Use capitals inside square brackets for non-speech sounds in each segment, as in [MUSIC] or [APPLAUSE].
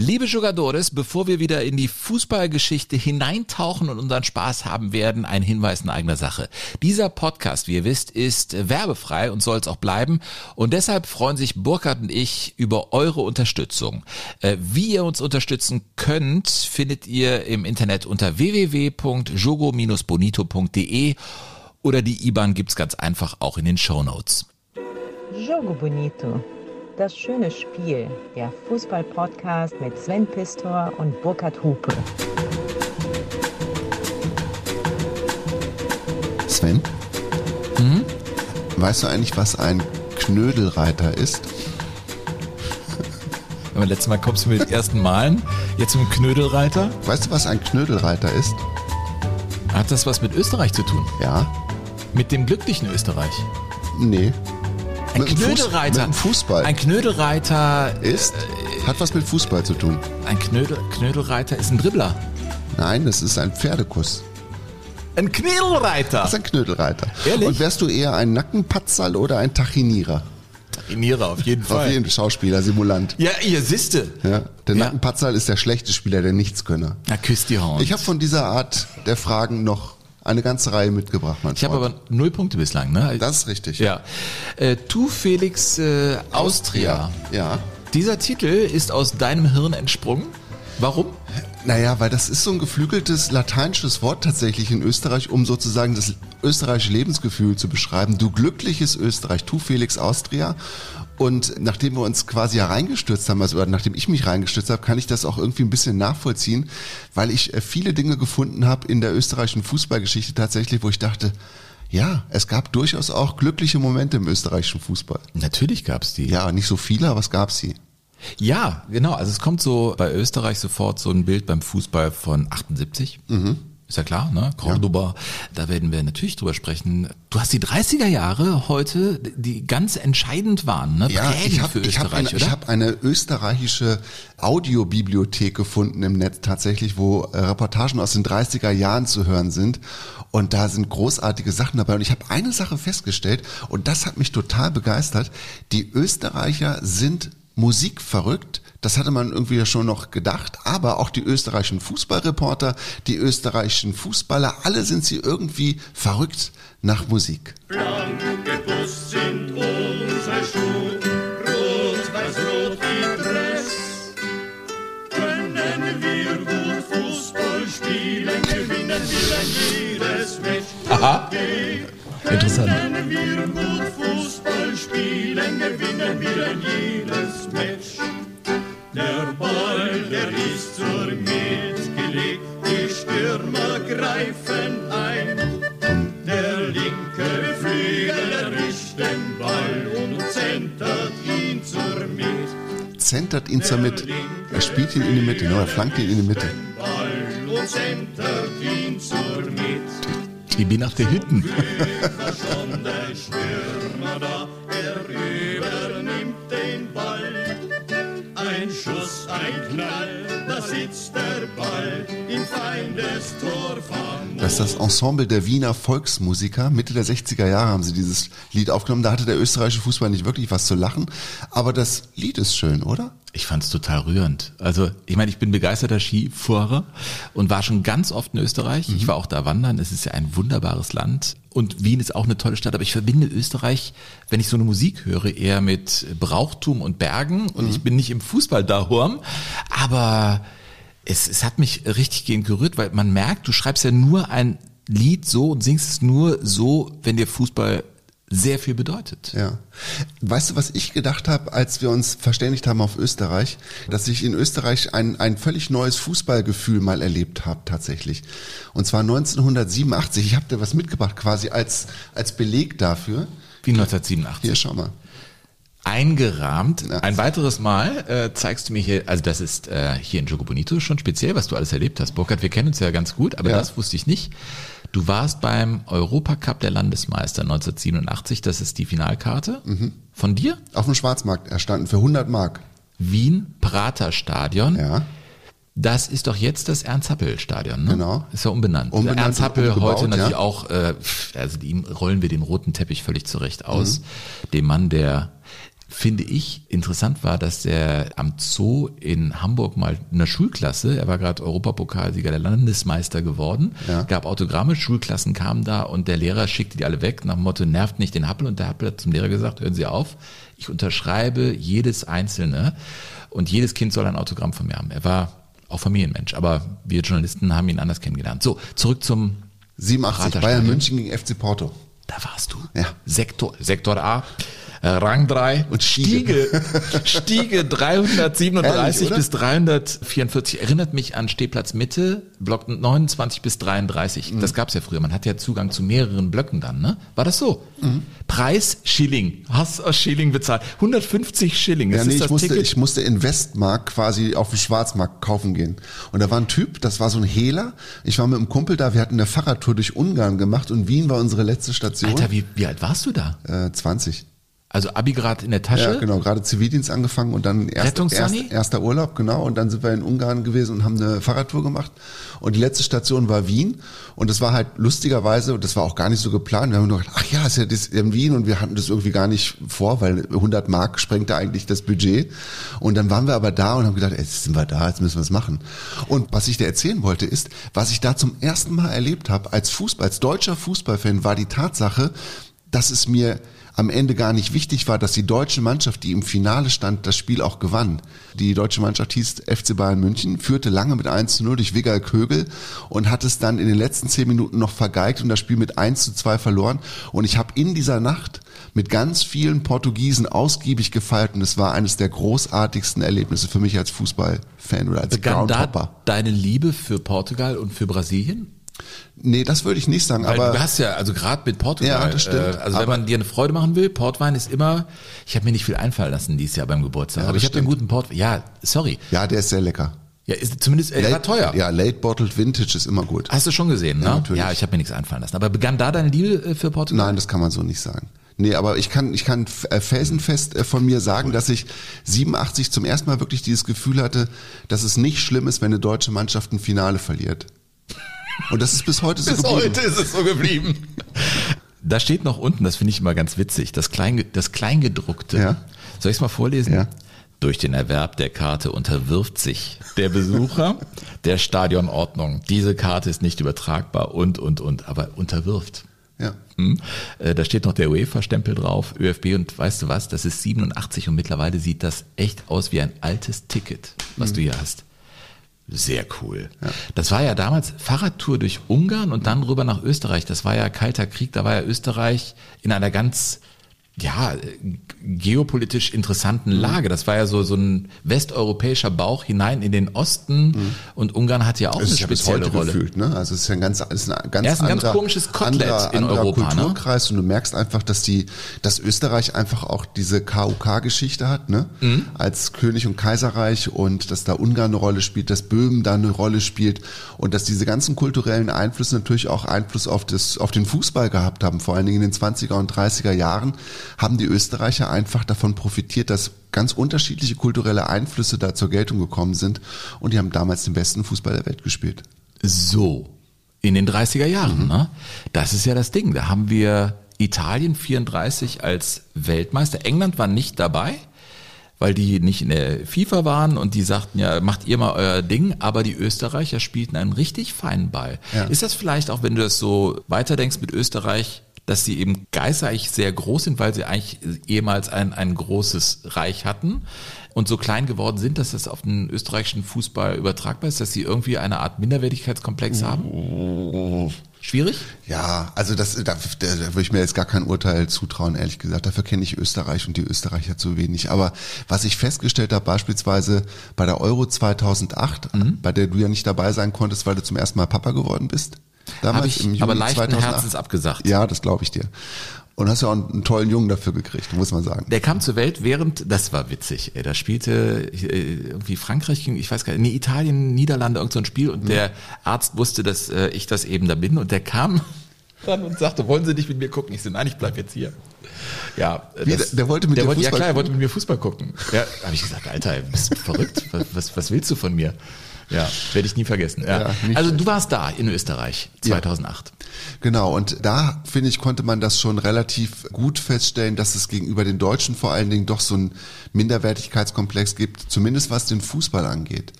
Liebe Jugadores, bevor wir wieder in die Fußballgeschichte hineintauchen und unseren Spaß haben werden, ein Hinweis in eigener Sache. Dieser Podcast, wie ihr wisst, ist werbefrei und soll es auch bleiben. Und deshalb freuen sich Burkhard und ich über eure Unterstützung. Äh, wie ihr uns unterstützen könnt, findet ihr im Internet unter www.jogo-bonito.de oder die IBAN gibt's ganz einfach auch in den Show Notes. Jogo Bonito. Das schöne Spiel, der Fußball-Podcast mit Sven Pistor und Burkhard Hupe. Sven? Mhm. Weißt du eigentlich, was ein Knödelreiter ist? Aber letztes Mal kommst du mit den ersten Malen, jetzt dem Knödelreiter. Weißt du, was ein Knödelreiter ist? Hat das was mit Österreich zu tun? Ja? Mit dem glücklichen Österreich? Nee. Ein Mit Knödelreiter. mit Fußball. Ein Knödelreiter Ist? Hat was mit Fußball zu tun. Ein Knödel, Knödelreiter ist ein Dribbler. Nein, das ist ein Pferdekuss. Ein Knödelreiter. Das ist ein Knödelreiter. Ehrlich? Und wärst du eher ein Nackenpatzerl oder ein Tachinierer? Trainiere auf jeden Fall. Auf jeden Schauspieler, Simulant. Ja, ihr siste. Ja, der Ja. Nackenpatzerl ist der schlechte Spieler, der Nichtskönner. Na, küsst die Horn. Ich habe von dieser Art der Fragen noch eine ganze Reihe mitgebracht, mein Ich habe aber null Punkte bislang, ne? Das ist richtig. Ja. Äh, tu Felix äh, Austria. Ja. Dieser Titel ist aus deinem Hirn entsprungen. Warum? Naja, weil das ist so ein geflügeltes lateinisches Wort tatsächlich in Österreich, um sozusagen das österreichische Lebensgefühl zu beschreiben. Du glückliches Österreich, tu Felix Austria. Und nachdem wir uns quasi hereingestürzt haben, also oder nachdem ich mich reingestürzt habe, kann ich das auch irgendwie ein bisschen nachvollziehen, weil ich äh, viele Dinge gefunden habe in der österreichischen Fußballgeschichte tatsächlich, wo ich dachte, ja, es gab durchaus auch glückliche Momente im österreichischen Fußball. Natürlich gab's die. Ja, nicht so viele, aber es gab sie. Ja, genau. Also es kommt so bei Österreich sofort so ein Bild beim Fußball von 78. Ist ja klar, ne? Cordoba. Da werden wir natürlich drüber sprechen. Du hast die 30er Jahre heute, die ganz entscheidend waren, ne? Ja, Prägend ich habe hab eine, ich hab eine österreichische Audiobibliothek gefunden im Netz tatsächlich, wo äh, Reportagen aus den 30er Jahren zu hören sind. Und da sind großartige Sachen dabei. Und ich habe eine Sache festgestellt, und das hat mich total begeistert. Die Österreicher sind musikverrückt. Das hatte man irgendwie ja schon noch gedacht. Aber auch die österreichischen Fußballreporter, die österreichischen Fußballer, alle sind sie irgendwie verrückt nach Musik. Blanke Bus sind unsere Schuhe, rot, weiß, rot wie Dress. Können wir gut Fußball spielen, gewinnen wir ein jedes Match. Aha. Interessant. Können wir gut Fußball spielen, gewinnen wir ein jedes Match. Der Ball, der ist zur Mitte gelegt, die Stürmer greifen ein. Der linke Flügel erwischt den Ball und zentert ihn zur Mitte. Zentert ihn zur Mitte. Er spielt ihn in die Mitte, ne? er flankt ihn in die Mitte. Ball und zentert ihn zur Mitte. Ich bin nach der Hütten. Sitzt der Ball im Feindestor. Das ist das Ensemble der Wiener Volksmusiker. Mitte der 60er Jahre haben sie dieses Lied aufgenommen. Da hatte der österreichische Fußball nicht wirklich was zu lachen. Aber das Lied ist schön, oder? Ich fand's total rührend. Also, ich meine, ich bin begeisterter Skifahrer und war schon ganz oft in Österreich. Ich war auch da wandern. Es ist ja ein wunderbares Land. Und Wien ist auch eine tolle Stadt. Aber ich verbinde Österreich, wenn ich so eine Musik höre, eher mit Brauchtum und Bergen. Und ich bin nicht im Fußball da, Horm. Aber es, es hat mich richtig gehend gerührt, weil man merkt, du schreibst ja nur ein Lied so und singst es nur so, wenn dir Fußball sehr viel bedeutet. Ja. Weißt du, was ich gedacht habe, als wir uns verständigt haben auf Österreich, dass ich in Österreich ein, ein völlig neues Fußballgefühl mal erlebt habe tatsächlich. Und zwar 1987. Ich habe dir was mitgebracht quasi als, als Beleg dafür. Wie 1987. Hier, schau mal. Eingerahmt. Ja. Ein weiteres Mal äh, zeigst du mir hier, also das ist äh, hier in Jogo Bonito schon speziell, was du alles erlebt hast. Burkhard, wir kennen uns ja ganz gut, aber Ja. das wusste ich nicht. Du warst beim Europacup der Landesmeister 1987, das ist die Finalkarte Mhm. von dir. Auf dem Schwarzmarkt erstanden für 100 Mark. Wien Prater Stadion. Ja. Das ist doch jetzt das Ernst-Happel-Stadion, ne? Genau. Ist ja umbenannt. Umbenannt Ernst Happel und umgebaut, heute natürlich ja. auch, äh, also ihm rollen wir den roten Teppich völlig zurecht aus. Mhm. Dem Mann, der finde ich, interessant war, dass der am Zoo in Hamburg mal eine Schulklasse, er war gerade Europapokalsieger, der Landesmeister geworden, Ja. gab Autogramme, Schulklassen kamen da und der Lehrer schickte die alle weg nach dem Motto, nervt nicht den Happel und der Happel hat zum Lehrer gesagt, hören Sie auf, ich unterschreibe jedes einzelne und jedes Kind soll ein Autogramm von mir haben. Er war auch Familienmensch, aber wir Journalisten haben ihn anders kennengelernt. So, zurück zum 87, Praterstadion. Bayern München gegen FC Porto. Da warst du. Ja. Sektor, Sektor A. äh, Rang 3 Und Stiege. Stiege 337 [LAUGHS] Herrlich, oder? bis 344. Erinnert mich an Stehplatz Mitte, Block 29 bis 33. Mhm. Das gab's ja früher. Man hat ja Zugang zu mehreren Blöcken dann, ne? War das so? Mhm. Preis Schilling. Hast aus Schilling bezahlt. 150 Schilling. Das Ja, nee, ist ich musste, Ticket. ich musste in Westmark quasi auf dem Schwarzmarkt kaufen gehen. Und da war ein Typ, das war so ein Hehler. Ich war mit einem Kumpel da, wir hatten eine Fahrradtour durch Ungarn gemacht und Wien war unsere letzte Station. Alter, wie, wie alt warst du da? Äh, 20. Also Abi grad in der Tasche? Ja, genau, gerade Zivildienst angefangen und dann erst, erst, erster Urlaub, genau. Und dann sind wir in Ungarn gewesen und haben eine Fahrradtour gemacht. Und die letzte Station war Wien. Und das war halt lustigerweise, und das war auch gar nicht so geplant. Wir haben nur gedacht, ach ja, ist ja das in Wien und wir hatten das irgendwie gar nicht vor, weil 100 Mark sprengte eigentlich das Budget. Und dann waren wir aber da und haben gedacht, ey, jetzt sind wir da, jetzt müssen wir es machen. Und was ich dir erzählen wollte ist, was ich da zum ersten Mal erlebt habe als Fußball, als deutscher Fußballfan, war die Tatsache, dass es mir am Ende gar nicht wichtig war, dass die deutsche Mannschaft, die im Finale stand, das Spiel auch gewann. Die deutsche Mannschaft hieß FC Bayern München, führte lange mit 1 zu 0 durch Wigal Kögel und hat es dann in den letzten zehn Minuten noch vergeigt und das Spiel mit 1 zu 2 verloren. Und ich habe in dieser Nacht mit ganz vielen Portugiesen ausgiebig gefeiert und es war eines der großartigsten Erlebnisse für mich als Fußballfan oder als Begann da Groundhopper. deine Liebe für Portugal und für Brasilien? Nee, das würde ich nicht sagen, Weil aber du hast ja, also gerade mit Portugal, Ja, das stimmt. Äh, also wenn man dir eine Freude machen will, Portwein ist immer, ich habe mir nicht viel einfallen lassen dieses Jahr beim Geburtstag, Ja, aber ich habe einen guten Portwein, ja, sorry, ja, der ist sehr lecker. ja, ist zumindest, äh, war teuer. Ja, Late Bottled Vintage ist immer gut. Hast du schon gesehen, ne? Ja, natürlich. Ja, ich habe mir nichts einfallen lassen. Aber begann da deine Liebe äh, für Portugal? Nein, das kann man so nicht sagen. Nee, aber ich kann, ich kann äh, felsenfest äh, von mir sagen, dass ich 87 zum ersten Mal wirklich dieses Gefühl hatte, dass es nicht schlimm ist, wenn eine deutsche Mannschaft ein Finale verliert. Und das ist bis heute so Bis geblieben. heute ist es so geblieben. Da steht noch unten, das finde ich immer ganz witzig, das, Klein, das Kleingedruckte. Ja. Soll ich es mal vorlesen? Ja. Durch den Erwerb der Karte unterwirft sich der Besucher der Stadionordnung. Diese Karte ist nicht übertragbar und, und, und, aber unterwirft. Ja. Hm. Äh, Da steht noch der UEFA-Stempel drauf, ÖFB und weißt du was, das ist 87 und mittlerweile sieht das echt aus wie ein altes Ticket, was du hier hast. Sehr cool. Das war ja damals Fahrradtour durch Ungarn und dann rüber nach Österreich. Das war ja Kalter Krieg, da war ja Österreich in einer ganz ja, äh, geopolitisch interessanten Lage. Das war ja so, so ein westeuropäischer Bauch hinein in den Osten und Ungarn hat ja auch Das eine spezielle heute Rolle. gefühlt, ne? Also es ist ja ein ganz, es ist ein ganz Ja, ist ein ganz anderer, komisches Kotelett anderer, in anderer Europa, ne? Kulturkreis und du merkst einfach, dass die, dass Österreich einfach auch diese KUK-Geschichte hat, ne? Mhm. Als König und Kaiserreich und dass da Ungarn eine Rolle spielt, dass Böhmen da eine Rolle spielt und dass diese ganzen kulturellen Einflüsse natürlich auch Einfluss auf das, auf den Fußball gehabt haben. Vor allen Dingen in den 20er und 30er Jahren haben die Österreicher einfach davon profitiert, dass ganz unterschiedliche kulturelle Einflüsse da zur Geltung gekommen sind und die haben damals den besten Fußball der Welt gespielt. So, in den 30er Jahren, ne? Das ist ja das Ding. Da haben wir Italien 34 als Weltmeister. England war nicht dabei, weil die nicht in der FIFA waren und die sagten ja, macht ihr mal euer Ding, aber die Österreicher spielten einen richtig feinen Ball. Ja. Ist das vielleicht auch, wenn du das so weiterdenkst mit Österreich, dass sie eben geistereich sehr groß sind, weil sie eigentlich ehemals ein, ein großes Reich hatten und so klein geworden sind, dass das auf den österreichischen Fußball übertragbar ist, dass sie irgendwie eine Art Minderwertigkeitskomplex haben? Schwierig? Ja, also das, da, da, da würde ich mir jetzt gar kein Urteil zutrauen, ehrlich gesagt. Dafür kenne ich Österreich und die Österreicher zu wenig. Aber was ich festgestellt habe, beispielsweise bei der Euro 2008, Mhm. bei der du ja nicht dabei sein konntest, weil du zum ersten Mal Papa geworden bist. Habe ich im Juni aber leichten 2008. Herzens abgesagt. Ja, das glaube ich dir. Und hast ja auch einen, tollen Jungen dafür gekriegt, muss man sagen. Der kam zur Welt während, das war witzig, ey, da spielte äh, irgendwie Frankreich, ich weiß gar nicht, nee, Italien, Niederlande, irgend so ein Spiel und der Arzt wusste, dass äh, ich das eben da bin und der kam [LAUGHS] dann und sagte, wollen Sie nicht mit mir gucken? Ich so, nein, ich bleib jetzt hier. Ja, Wie, der- der wollte mit der wollte, Ja Fußball klar, er wollte mit mir Fußball gucken. Ja, habe ich gesagt, Alter, bist du verrückt? [LAUGHS] Was, was willst du von mir? Ja, werde ich nie vergessen. Ja. Also du warst da in Österreich 2008. Genau, und da, finde ich, konnte man das schon relativ gut feststellen, dass es gegenüber den Deutschen vor allen Dingen doch so einen Minderwertigkeitskomplex gibt, zumindest was den Fußball angeht.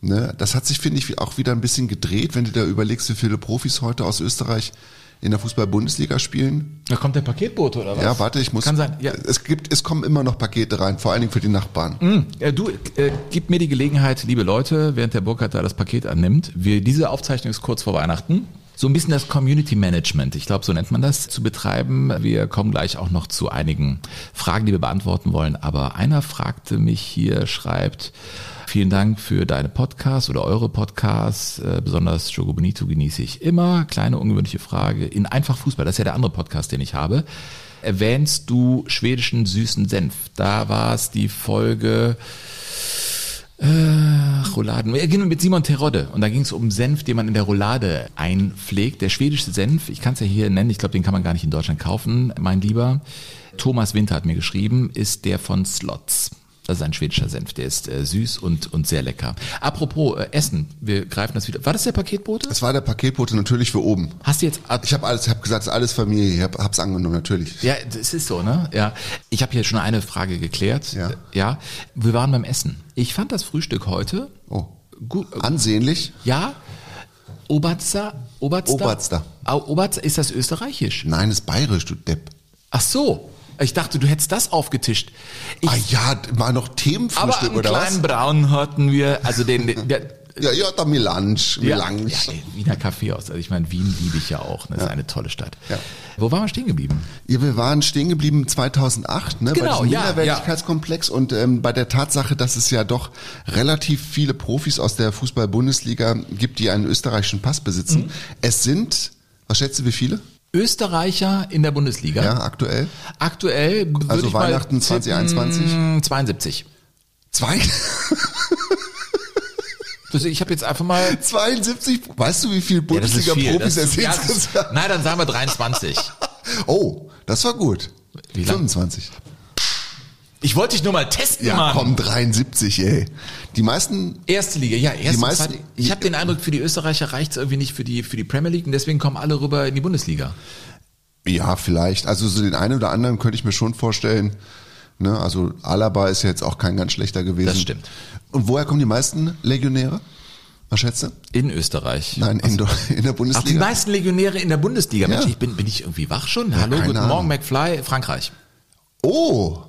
Ne? Das hat sich, finde ich, auch wieder ein bisschen gedreht, wenn du da überlegst, wie viele Profis heute aus Österreich in der Fußball-Bundesliga spielen. Da kommt der Paketbote oder was? Ja, warte, ich muss. Kann sein. Ja. Es gibt, es kommen immer noch Pakete rein, vor allen Dingen für die Nachbarn. Mhm. Äh, Du, äh, gib mir die Gelegenheit, liebe Leute, während der Burkhardt da das Paket annimmt. Wir, diese Aufzeichnung ist kurz vor Weihnachten. So ein bisschen das Community Management, ich glaube, so nennt man das, zu betreiben. Wir kommen gleich auch noch zu einigen Fragen, die wir beantworten wollen. Aber einer fragte mich hier, schreibt, vielen Dank für deine Podcasts oder eure Podcasts. Äh, besonders Jogo Bonito genieße ich immer. Kleine ungewöhnliche Frage. In Einfach Fußball, das ist ja der andere Podcast, den ich habe. Erwähnst du schwedischen süßen Senf? Da war es die Folge äh, Rouladen. Ja, genau, mit Simon Terodde. Und da ging es um Senf, den man in der Roulade einpflegt. Der schwedische Senf, ich kann es ja hier nennen, ich glaube, den kann man gar nicht in Deutschland kaufen, mein Lieber. Thomas Winter hat mir geschrieben, ist der von Slots. Das ist ein schwedischer Senf, der ist äh, süß und, und sehr lecker. Apropos äh, Essen, wir greifen das wieder. War das der Paketbote? Es war der Paketbote natürlich für oben. Hast du jetzt Ich habe alles, ich habe gesagt, es ist alles Familie, ich hab, hab's angenommen, natürlich. Ja, das ist so, ne? Ja. Ich habe hier schon eine Frage geklärt. Ja. ja. Wir waren beim Essen. Ich fand das Frühstück heute Oh. gut. Ansehnlich? Ja. Oberster, Oberster. Oberster. Oberster, ist das österreichisch? Nein, ist bayerisch, du Depp. Ach so. Ich dachte, du hättest das aufgetischt. Ich, ah ja, mal noch aber Themenfrühstück einen oder kleinen was? Braun hatten wir, also den, den der, Ja, ja, da Melange, ja, Melange. ja, ey, Wiener Kaffeehaus. Also ich meine, Wien liebe ich ja auch. Ne? Das ist eine tolle Stadt. Ja. Wo waren wir stehen geblieben? Ja, wir waren stehen geblieben 2008, ne, Genau, bei diesem ja, Minderwertigkeitskomplex und ähm, bei der Tatsache, dass es ja doch relativ viele Profis aus der Fußball-Bundesliga gibt, die einen österreichischen Pass besitzen. Mhm. Es sind, was schätzt du, wie viele? Österreicher in der Bundesliga. Ja, aktuell? Aktuell Also Weihnachten tippen, 2021? 72. Zwei? [LAUGHS] Ich habe jetzt einfach mal 72? Weißt du, wie Ja, das viel. Bundesliga-Profis Das ja, das ist, insgesamt nein, dann sagen wir 23. [LAUGHS] Oh, das war gut. Wie lang? 25. Ich wollte dich nur mal testen, Ja, Mann. komm, 73, ey. Die meisten Erste Liga, ja, erste, Die meisten- zweite. Ich habe den Eindruck, für die Österreicher reicht's irgendwie nicht für die, für die Premier League und deswegen kommen alle rüber in die Bundesliga. Ja, vielleicht. Also so den einen oder anderen könnte ich mir schon vorstellen. Ne? Also Alaba ist ja jetzt auch kein ganz schlechter gewesen. Das stimmt. Und woher kommen die meisten Legionäre? Was schätzt du? In Österreich. Nein, in, der- in der Ach, die Bundesliga. meisten Legionäre in der Bundesliga. Mensch, Ja. ich bin, bin ich irgendwie wach schon? Hallo, keine guten Ahnung. Morgen, McFly, Frankreich. oh,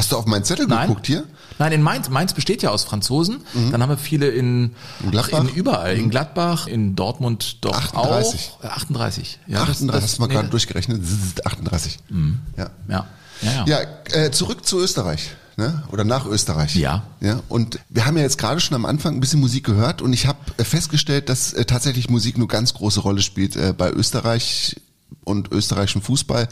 hast du auf meinen Zettel Nein. geguckt hier? Nein, in Mainz. Mainz besteht ja aus Franzosen. Dann haben wir viele in, In Gladbach? in überall. In Gladbach, in Dortmund doch 38. auch. Äh, 38. Ja, 38, hast du mal nee, gerade durchgerechnet? Zzz, 38. Ja. Ja. Ja, ja. Ja, äh, zurück zu Österreich. Ne? Oder nach Österreich. Ja. ja. Und wir haben ja jetzt gerade schon am Anfang ein bisschen Musik gehört und ich habe äh, festgestellt, dass äh, tatsächlich Musik eine ganz große Rolle spielt äh, bei Österreich und österreichischen Fußball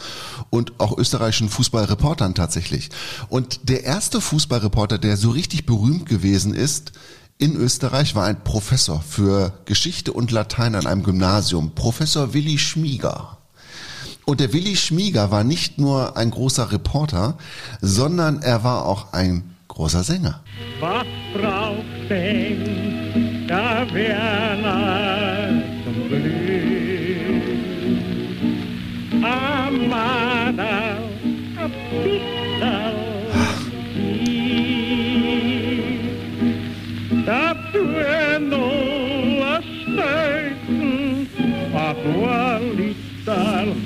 und auch österreichischen Fußballreportern tatsächlich. Und der erste Fußballreporter, der so richtig berühmt gewesen ist, in Österreich war ein Professor für Geschichte und Latein an einem Gymnasium, Professor Willi Schmieger. Und der Willi Schmieger war nicht nur ein großer Reporter, sondern er war auch ein großer Sänger. Was braucht denn der Werner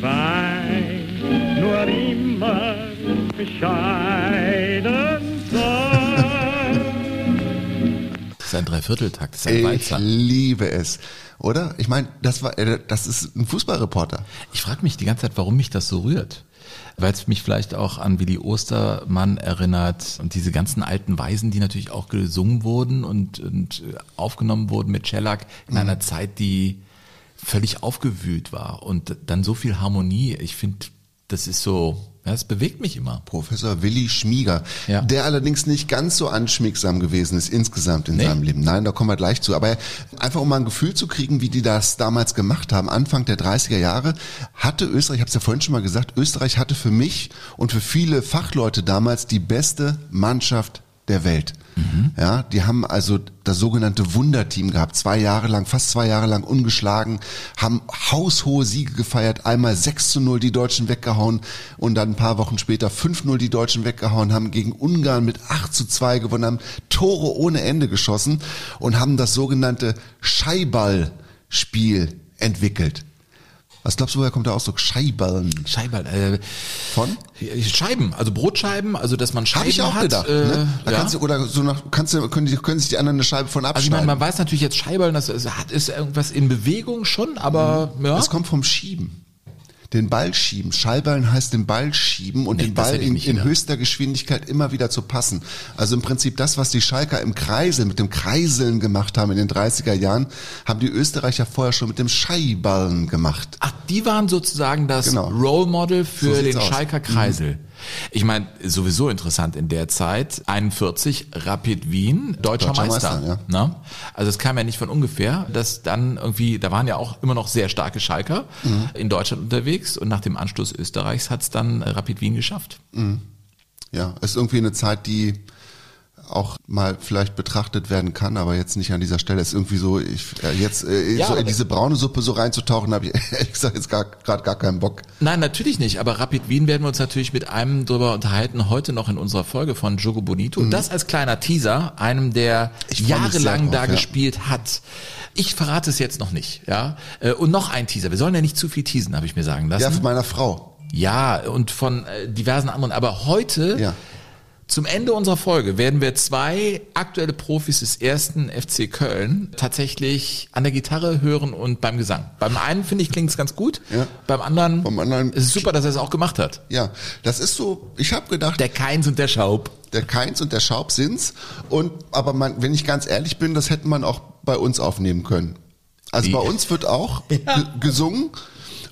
sein, nur immer bescheiden sein. Das ist ein Dreivierteltakt, das ist ein Ich Walzer. liebe es, oder? Ich meine, das war, äh, das ist ein Fußballreporter. Ich frage mich die ganze Zeit, warum mich das so rührt. Weil es mich vielleicht auch an Willi Ostermann erinnert und diese ganzen alten Weisen, die natürlich auch gesungen wurden und, und aufgenommen wurden mit Shellac in einer Zeit, die völlig aufgewühlt war und dann so viel Harmonie. Ich finde, das ist so, ja, es bewegt mich immer. Professor Willi Schmieger, Ja. der allerdings nicht ganz so anschmiegsam gewesen ist insgesamt in Nee. seinem Leben. Nein, da kommen wir gleich zu. Aber einfach um mal ein Gefühl zu kriegen, wie die das damals gemacht haben, Anfang der 30er Jahre, hatte Österreich, ich habe es ja vorhin schon mal gesagt, Österreich hatte für mich und für viele Fachleute damals die beste Mannschaft der Welt. Ja, die haben also das sogenannte Wunderteam gehabt, zwei Jahre lang, fast zwei Jahre lang ungeschlagen, haben haushohe Siege gefeiert, einmal 6 zu 0 die Deutschen weggehauen und dann ein paar Wochen später 5-0 die Deutschen weggehauen, haben gegen Ungarn mit 8 zu 2 gewonnen, haben Tore ohne Ende geschossen und haben das sogenannte Scheiballspiel entwickelt. Was glaubst du, woher kommt der Ausdruck Scheiballen? Scheiben, äh, Von? Scheiben, also Brotscheiben, also dass man Scheiben Habe ich auch hat. gedacht. äh, ne? Da ja. kannst du, oder so nach, kannst du, können, die, können sich die anderen eine Scheibe von Also ich meine, abschneiden. man weiß natürlich jetzt Scheiballen, das ist, hat ist irgendwas in Bewegung schon, aber ja. Das kommt vom Schieben. Den Ball schieben. Schallballen heißt den Ball schieben und Nee, den Ball in, in höchster Geschwindigkeit immer wieder zu passen. Also im Prinzip das, was die Schalker im Kreisel, mit dem Kreiseln gemacht haben in den 30er Jahren, haben die Österreicher vorher schon mit dem Scheiballen gemacht. Ach, die waren sozusagen das Genau. Role Model So für sieht's den aus. Mhm. Schalker Kreisel. Ich meine, sowieso interessant in der Zeit, 41 Rapid Wien, deutscher, Deutscher Meister. Meister, Ne? Also es kam ja nicht von ungefähr, dass dann irgendwie, da waren ja auch immer noch sehr starke Schalker Mhm. in Deutschland unterwegs und nach dem Anschluss Österreichs hat es dann Rapid Wien geschafft. Ja, ist irgendwie eine Zeit, die auch mal vielleicht betrachtet werden kann, aber jetzt nicht an dieser Stelle. Ist irgendwie so, ich, äh, jetzt äh, Ja, so in diese braune Suppe so reinzutauchen, habe ich [LAUGHS] ehrlich gesagt jetzt gerade gar keinen Bock. Nein, natürlich nicht. Aber Rapid Wien werden wir uns natürlich mit einem drüber unterhalten, heute noch in unserer Folge von Jogo Bonito. Das als kleiner Teaser, einem, der Mhm. Jahrelang drauf, da ja. gespielt hat. Ich verrate es jetzt noch nicht, ja. Äh, Und noch ein Teaser. Wir sollen ja nicht zu viel teasen, habe ich mir sagen lassen. Ja, von meiner Frau. Ja, und von äh, diversen anderen. Aber heute, Ja. Zum Ende unserer Folge, werden wir zwei aktuelle Profis des ersten FC Köln tatsächlich an der Gitarre hören und beim Gesang. Beim einen, finde ich, klingt es ganz gut. Ja. Beim anderen, Beim anderen- ist es super, dass er es auch gemacht hat. Ja, das ist so, ich habe gedacht, Der Keins und der Schaub. der Keins und der Schaub sind's. Und aber man, wenn ich ganz ehrlich bin, das hätte man auch bei uns aufnehmen können. Also Wie? bei uns wird auch ge gesungen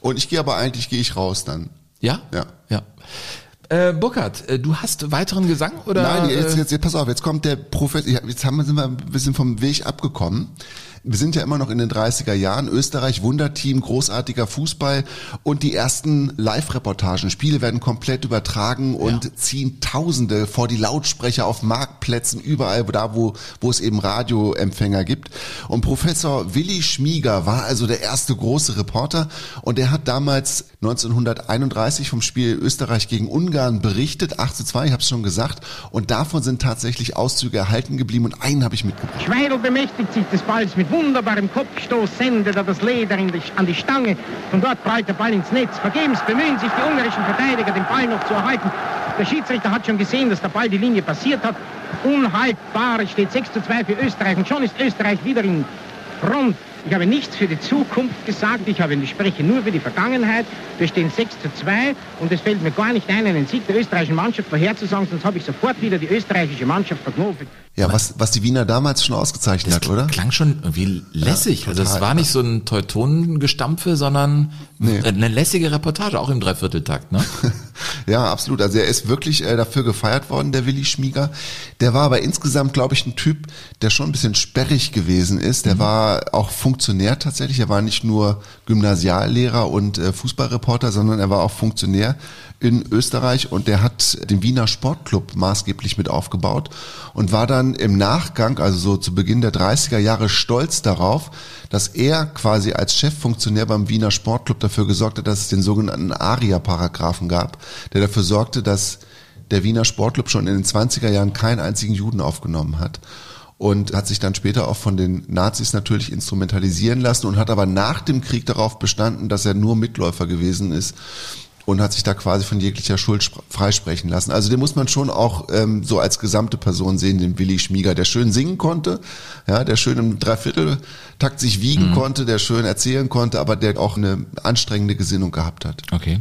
und ich gehe aber eigentlich gehe ich raus dann. Ja? Ja. Ja. Äh, Burkhard, äh, du hast weiteren Gesang oder? Nein, jetzt, äh, jetzt, jetzt pass auf, jetzt kommt der Professor, jetzt haben wir, sind wir ein bisschen vom Weg abgekommen. Wir sind ja immer noch in den 30er Jahren, Österreich, Wunderteam, großartiger Fußball und die ersten Live-Reportagen. Spiele werden komplett übertragen und Ja. ziehen Tausende vor die Lautsprecher auf Marktplätzen, überall da, wo, wo es eben Radioempfänger gibt. Und Professor Willi Schmieger war also der erste große Reporter und er hat damals 1931 vom Spiel Österreich gegen Ungarn berichtet, 8 zu 2, ich habe es schon gesagt, und davon sind tatsächlich Auszüge erhalten geblieben und einen habe ich mitgebracht. Schweidel bemächtigt sich des Balls mit wunderbarem Kopfstoß, sendet er das Leder die, an die Stange. Von dort prallt der Ball ins Netz. Vergebens bemühen sich die ungarischen Verteidiger, den Ball noch zu erhalten. Der Schiedsrichter hat schon gesehen, dass der Ball die Linie passiert hat. Unhaltbar, es steht 6 zu 2 für Österreich. Und schon ist Österreich wieder in Front. Ich habe nichts für die Zukunft gesagt, ich, habe, ich spreche nur für die Vergangenheit. Wir stehen 6 zu 2 und es fällt mir gar nicht ein, einen Sieg der österreichischen Mannschaft vorherzusagen, sonst habe ich sofort wieder die österreichische Mannschaft verknobelt. Ja, was, was die Wiener damals schon ausgezeichnet hat, oder? Klang schon irgendwie lässig. also es total, war nicht so ein Teutonengestampfe, sondern Nee. eine lässige Reportage, auch im Dreivierteltakt, ne? [LAUGHS] Ja, absolut. Also er ist wirklich äh, dafür gefeiert worden, der Willi Schmieger. Der war aber insgesamt, glaube ich, ein Typ, der schon ein bisschen sperrig gewesen ist. Der war auch Funktionär tatsächlich. Er war nicht nur Gymnasiallehrer und äh, Fußballreporter, sondern er war auch Funktionär in Österreich und der hat den Wiener Sportclub maßgeblich mit aufgebaut und war dann im Nachgang, also so zu Beginn der 30er Jahre, stolz darauf, dass er quasi als Cheffunktionär beim Wiener Sportclub dafür gesorgt hat, dass es den sogenannten ARIA-Paragraphen gab, der dafür sorgte, dass der Wiener Sportclub schon in den 20er Jahren keinen einzigen Juden aufgenommen hat und hat sich dann später auch von den Nazis natürlich instrumentalisieren lassen und hat aber nach dem Krieg darauf bestanden, dass er nur Mitläufer gewesen ist und hat sich da quasi von jeglicher Schuld spr- freisprechen lassen. Also den muss man schon auch ähm, so als gesamte Person sehen, den Willi Schmieger, der schön singen konnte, ja, der schön im Dreivierteltakt sich wiegen konnte, der schön erzählen konnte, aber der auch eine anstrengende Gesinnung gehabt hat. Okay.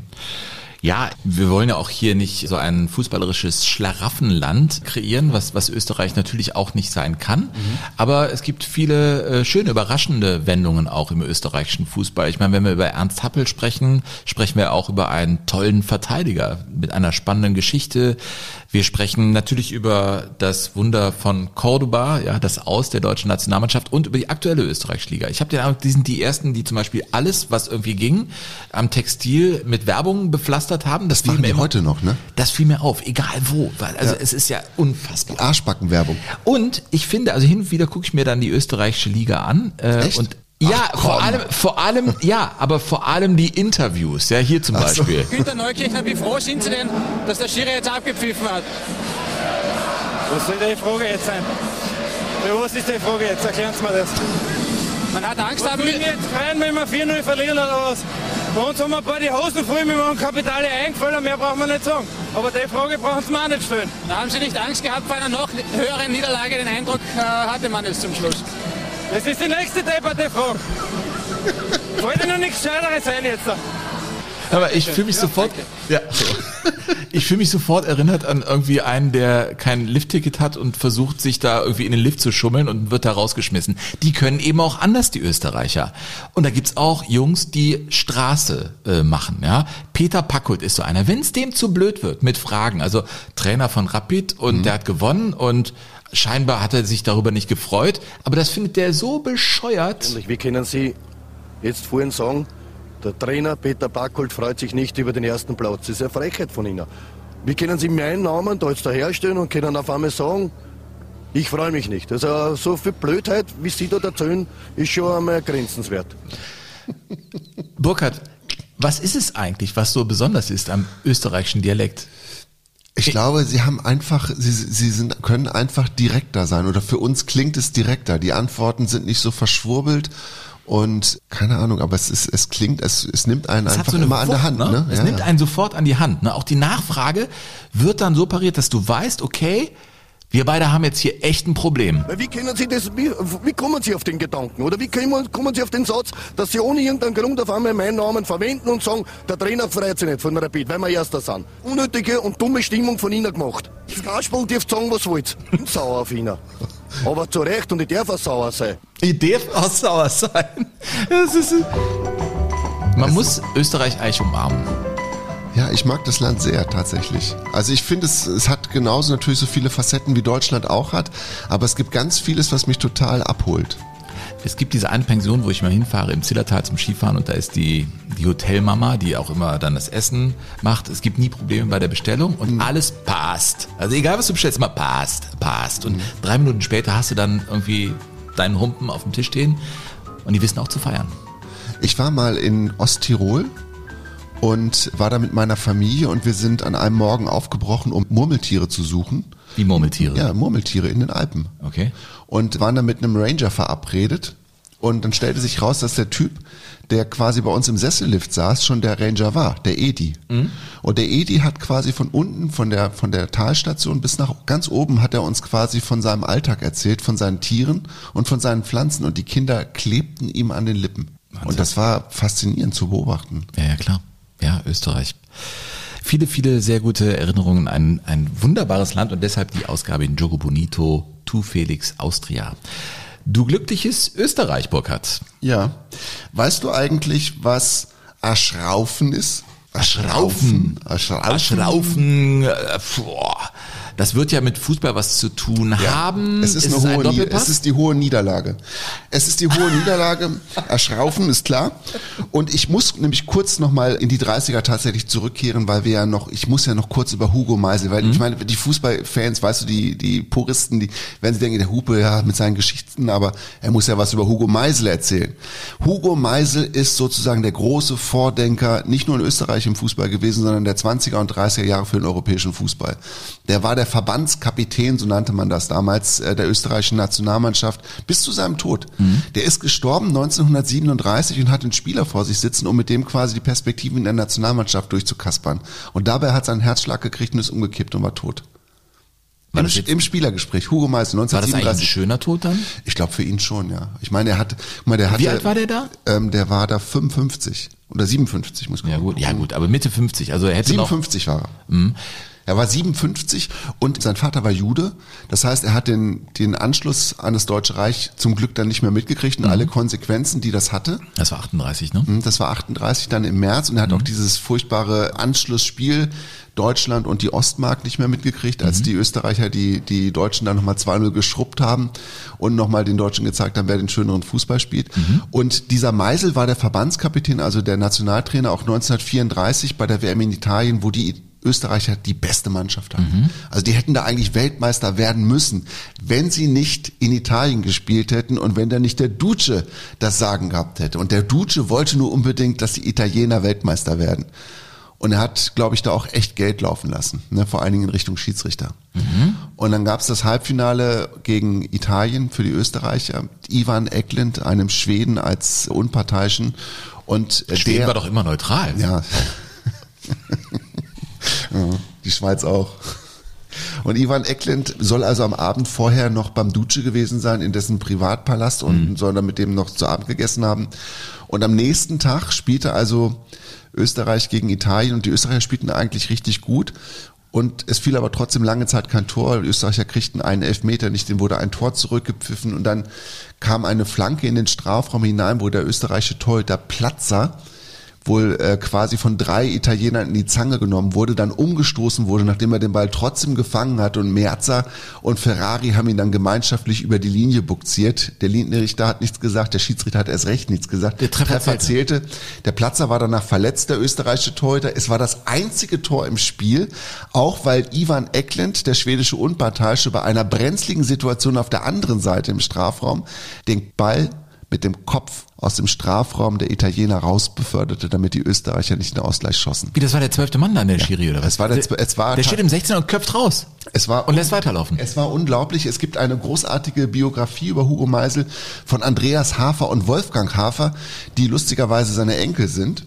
Ja, wir wollen ja auch hier nicht so ein fußballerisches Schlaraffenland kreieren, was, was Österreich natürlich auch nicht sein kann. Aber es gibt viele äh, schöne, überraschende Wendungen auch im österreichischen Fußball. Ich meine, wenn wir über Ernst Happel sprechen, sprechen wir auch über einen tollen Verteidiger mit einer spannenden Geschichte. Wir sprechen natürlich über das Wunder von Cordoba, ja, das Aus der deutschen Nationalmannschaft und über die aktuelle österreichische Liga. Ich habe den Eindruck, die sind die ersten, die zum Beispiel alles, was irgendwie ging, am Textil mit Werbung bepflastert haben. Das, Das machen die immer- heute noch, ne? Das fiel mir auf, egal wo. weil- Also es ist ja unfassbar. Arschbackenwerbung. Und ich finde, also hin und wieder gucke ich mir dann die österreichische Liga an. Äh, Echt? Und Ach, ja, vor allem, vor allem, ja, aber vor allem die Interviews, ja, hier zum Ach so. Beispiel. Günter Neukirchner, wie froh sind Sie denn, dass der Schiri jetzt abgepfiffen hat? Was soll die Frage jetzt sein? Ja, was ist die Frage jetzt? Erklären Sie mir das. Man hat Angst Was haben wir jetzt freuen, wenn wir 4-0 verlieren oder was? Bei uns haben wir ein paar die Hosen voll mit einem Kapitale eingefallen, mehr brauchen wir nicht sagen. Aber die Frage brauchen Sie mir auch nicht stellen. haben Sie nicht Angst gehabt vor einer noch höheren Niederlage? Den Eindruck äh, hatte man jetzt zum Schluss. Das ist die nächste Frage. Fällt Ihnen noch nichts Scheideres ein jetzt? Aber ich fühle mich sofort, ja, so. [LAUGHS] ich fühle mich sofort erinnert an irgendwie einen, der kein Liftticket hat und versucht, sich da irgendwie in den Lift zu schummeln und wird da rausgeschmissen. Die können eben auch anders, die Österreicher. Und da gibt's auch Jungs, die Straße äh, machen. Ja, Peter Packult ist so einer. Wenn es dem zu blöd wird mit Fragen, also Trainer von Rapid und der hat gewonnen und Scheinbar hat er sich darüber nicht gefreut, aber das findet der so bescheuert. Wie können Sie jetzt vorhin sagen, der Trainer Peter Backholt freut sich nicht über den ersten Platz? Das ist eine Frechheit von Ihnen. Wie können Sie meinen Namen da jetzt daherstellen und können auf einmal sagen, ich freue mich nicht? Also so viel Blödheit, wie Sie dort erzählen, ist schon einmal grenzenswert. Burkhard, was ist es eigentlich, was so besonders ist am österreichischen Dialekt? Ich glaube, sie haben einfach, sie, sie sind, können einfach direkter sein oder für uns klingt es direkter. Die Antworten sind nicht so verschwurbelt und keine Ahnung, aber es ist, es klingt, es, es nimmt einen Es einfach so eine immer an der Wucht, Hand. Ne? Es Ja, nimmt ja. einen sofort an die Hand. Ne? Auch die Nachfrage wird dann so pariert, dass du weißt, okay, wir beide haben jetzt hier echt ein Problem. Wie können Sie das, wie, wie kommen Sie auf den Gedanken? Oder wie kommen, kommen Sie auf den Satz, dass Sie ohne irgendeinen Grund auf einmal meinen Namen verwenden und sagen, der Trainer freut sich nicht von Rapid, weil wir Erster sind? Unnötige und dumme Stimmung von Ihnen gemacht. Das Kasperl dürft sagen, was wollt. Ich bin sauer auf Ihnen. Aber zu Recht und ich darf auch sauer sein. Ich darf auch sauer sein. Das ist, man muss Österreich eigentlich umarmen. Ja, ich mag das Land sehr tatsächlich. Also ich finde, es, es hat genauso natürlich so viele Facetten wie Deutschland auch hat, aber es gibt ganz vieles, was mich total abholt. Es gibt diese eine Pension, wo ich mal hinfahre im Zillertal zum Skifahren und da ist die, die Hotelmama, die auch immer dann das Essen macht. Es gibt nie Probleme bei der Bestellung und alles passt. Also egal was du bestellst, immer passt, passt. Und drei Minuten später hast du dann irgendwie deinen Humpen auf dem Tisch stehen und die wissen auch zu feiern. Ich war mal in Osttirol und war da mit meiner Familie und wir sind an einem Morgen aufgebrochen, um Murmeltiere zu suchen. Wie Murmeltiere. Ja, Murmeltiere in den Alpen. Okay. Und waren dann mit einem Ranger verabredet. Und dann stellte sich raus, dass der Typ, der quasi bei uns im Sessellift saß, schon der Ranger war, der Edi. Und der Edi hat quasi von unten, von der, von der Talstation bis nach ganz oben, hat er uns quasi von seinem Alltag erzählt, von seinen Tieren und von seinen Pflanzen. Und die Kinder klebten ihm an den Lippen. Und das war faszinierend zu beobachten. Ja, ja, klar. Ja, Österreich. Viele, viele sehr gute Erinnerungen, ein, ein wunderbares Land und deshalb die Ausgabe in Jogo Bonito, Tu Felix Austria. Du glückliches Österreich, Burkhard. Ja. Weißt du eigentlich, was Aschraufen ist? Aschraufen. Aschraufen. Aschraufen, äh, boah, das wird ja mit Fußball was zu tun haben. Es ist, eine es hohe ein es ist die hohe Niederlage. Es ist die hohe [LAUGHS] Niederlage. Erschraufen ist klar. Und ich muss nämlich kurz nochmal in die 30er tatsächlich zurückkehren, weil wir ja noch, ich muss ja noch kurz über Hugo Meisel, weil ich meine, die Fußballfans, weißt du, die, die Puristen, die werden sie denken, der Hupe ja mit seinen Geschichten, aber er muss ja was über Hugo Meisel erzählen. Hugo Meisel ist sozusagen der große Vordenker, nicht nur in Österreich im Fußball gewesen, sondern der 20er und 30er Jahre für den europäischen Fußball. Der war der Verbandskapitän, so nannte man das damals, äh, der österreichischen Nationalmannschaft, bis zu seinem Tod. Der ist gestorben 1937 und hat einen Spieler vor sich sitzen, um mit dem quasi die Perspektiven in der Nationalmannschaft durchzukaspern. Und dabei hat er einen Herzschlag gekriegt und ist umgekippt und war tot. Im, Im Spielergespräch, Hugo Meisel, War das ein 1937. schöner Tod dann? Ich glaube für ihn schon, ja. Ich meine, er hat, guck mal, der hatte, Wie alt war der da? Ähm, der war da 55 oder 57, muss ich Ja gucken. gut, ja gut, aber Mitte 50, also er hätte noch 57 war er. Mhm. Er war 57 und sein Vater war Jude. Das heißt, er hat den, den Anschluss an das Deutsche Reich zum Glück dann nicht mehr mitgekriegt und alle Konsequenzen, die das hatte. Das war 38, ne? Mhm, Das war 38 dann im März und er hat auch dieses furchtbare Anschlussspiel Deutschland und die Ostmark nicht mehr mitgekriegt, als die Österreicher die, die Deutschen dann nochmal 2-0 geschrubbt haben und nochmal den Deutschen gezeigt haben, wer den schöneren Fußball spielt. Und dieser Meisel war der Verbandskapitän, also der Nationaltrainer auch 1934 bei der WM in Italien, wo die Österreicher die beste Mannschaft haben. Also die hätten da eigentlich Weltmeister werden müssen, wenn sie nicht in Italien gespielt hätten und wenn da nicht der Duce das Sagen gehabt hätte. Und der Duce wollte nur unbedingt, dass die Italiener Weltmeister werden. Und er hat, glaube ich, da auch echt Geld laufen lassen, ne, vor allen Dingen in Richtung Schiedsrichter. Und dann gab es das Halbfinale gegen Italien für die Österreicher. Ivan Eklund, einem Schweden als Unparteiischen. Und Schweden der, war doch immer neutral. ja. [LAUGHS] ja, die Schweiz auch. Und Ivan Eklund soll also am Abend vorher noch beim Duce gewesen sein, in dessen Privatpalast und soll dann mit dem noch zu Abend gegessen haben. Und am nächsten Tag spielte also Österreich gegen Italien und die Österreicher spielten eigentlich richtig gut. Und es fiel aber trotzdem lange Zeit kein Tor. Die Österreicher kriegten einen Elfmeter nicht, dem wurde ein Tor zurückgepfiffen und dann kam eine Flanke in den Strafraum hinein, wo der österreichische Torhüter Platzer wohl äh, quasi von drei Italienern in die Zange genommen wurde, dann umgestoßen wurde, nachdem er den Ball trotzdem gefangen hat und Merzer und Ferrari haben ihn dann gemeinschaftlich über die Linie bukziert. Der Linienrichter hat nichts gesagt, der Schiedsrichter hat erst recht nichts gesagt. Der Treffer zählte. Der Platzer war danach verletzt, der österreichische Torhüter. Es war das einzige Tor im Spiel, auch weil Ivan Eklund, der schwedische Unparteiische, bei einer brenzligen Situation auf der anderen Seite im Strafraum den Ball mit dem Kopf aus dem Strafraum der Italiener rausbeförderte, damit die Österreicher nicht den Ausgleich schossen. Wie, das war der zwölfte Mann da in der Schiri, oder was? Es war der, es war der steht im 16 und köpft raus. es war Und lässt weiterlaufen. Es war unglaublich. Es gibt eine großartige Biografie über Hugo Meisel von Andreas Hafer und Wolfgang Hafer, die lustigerweise seine Enkel sind.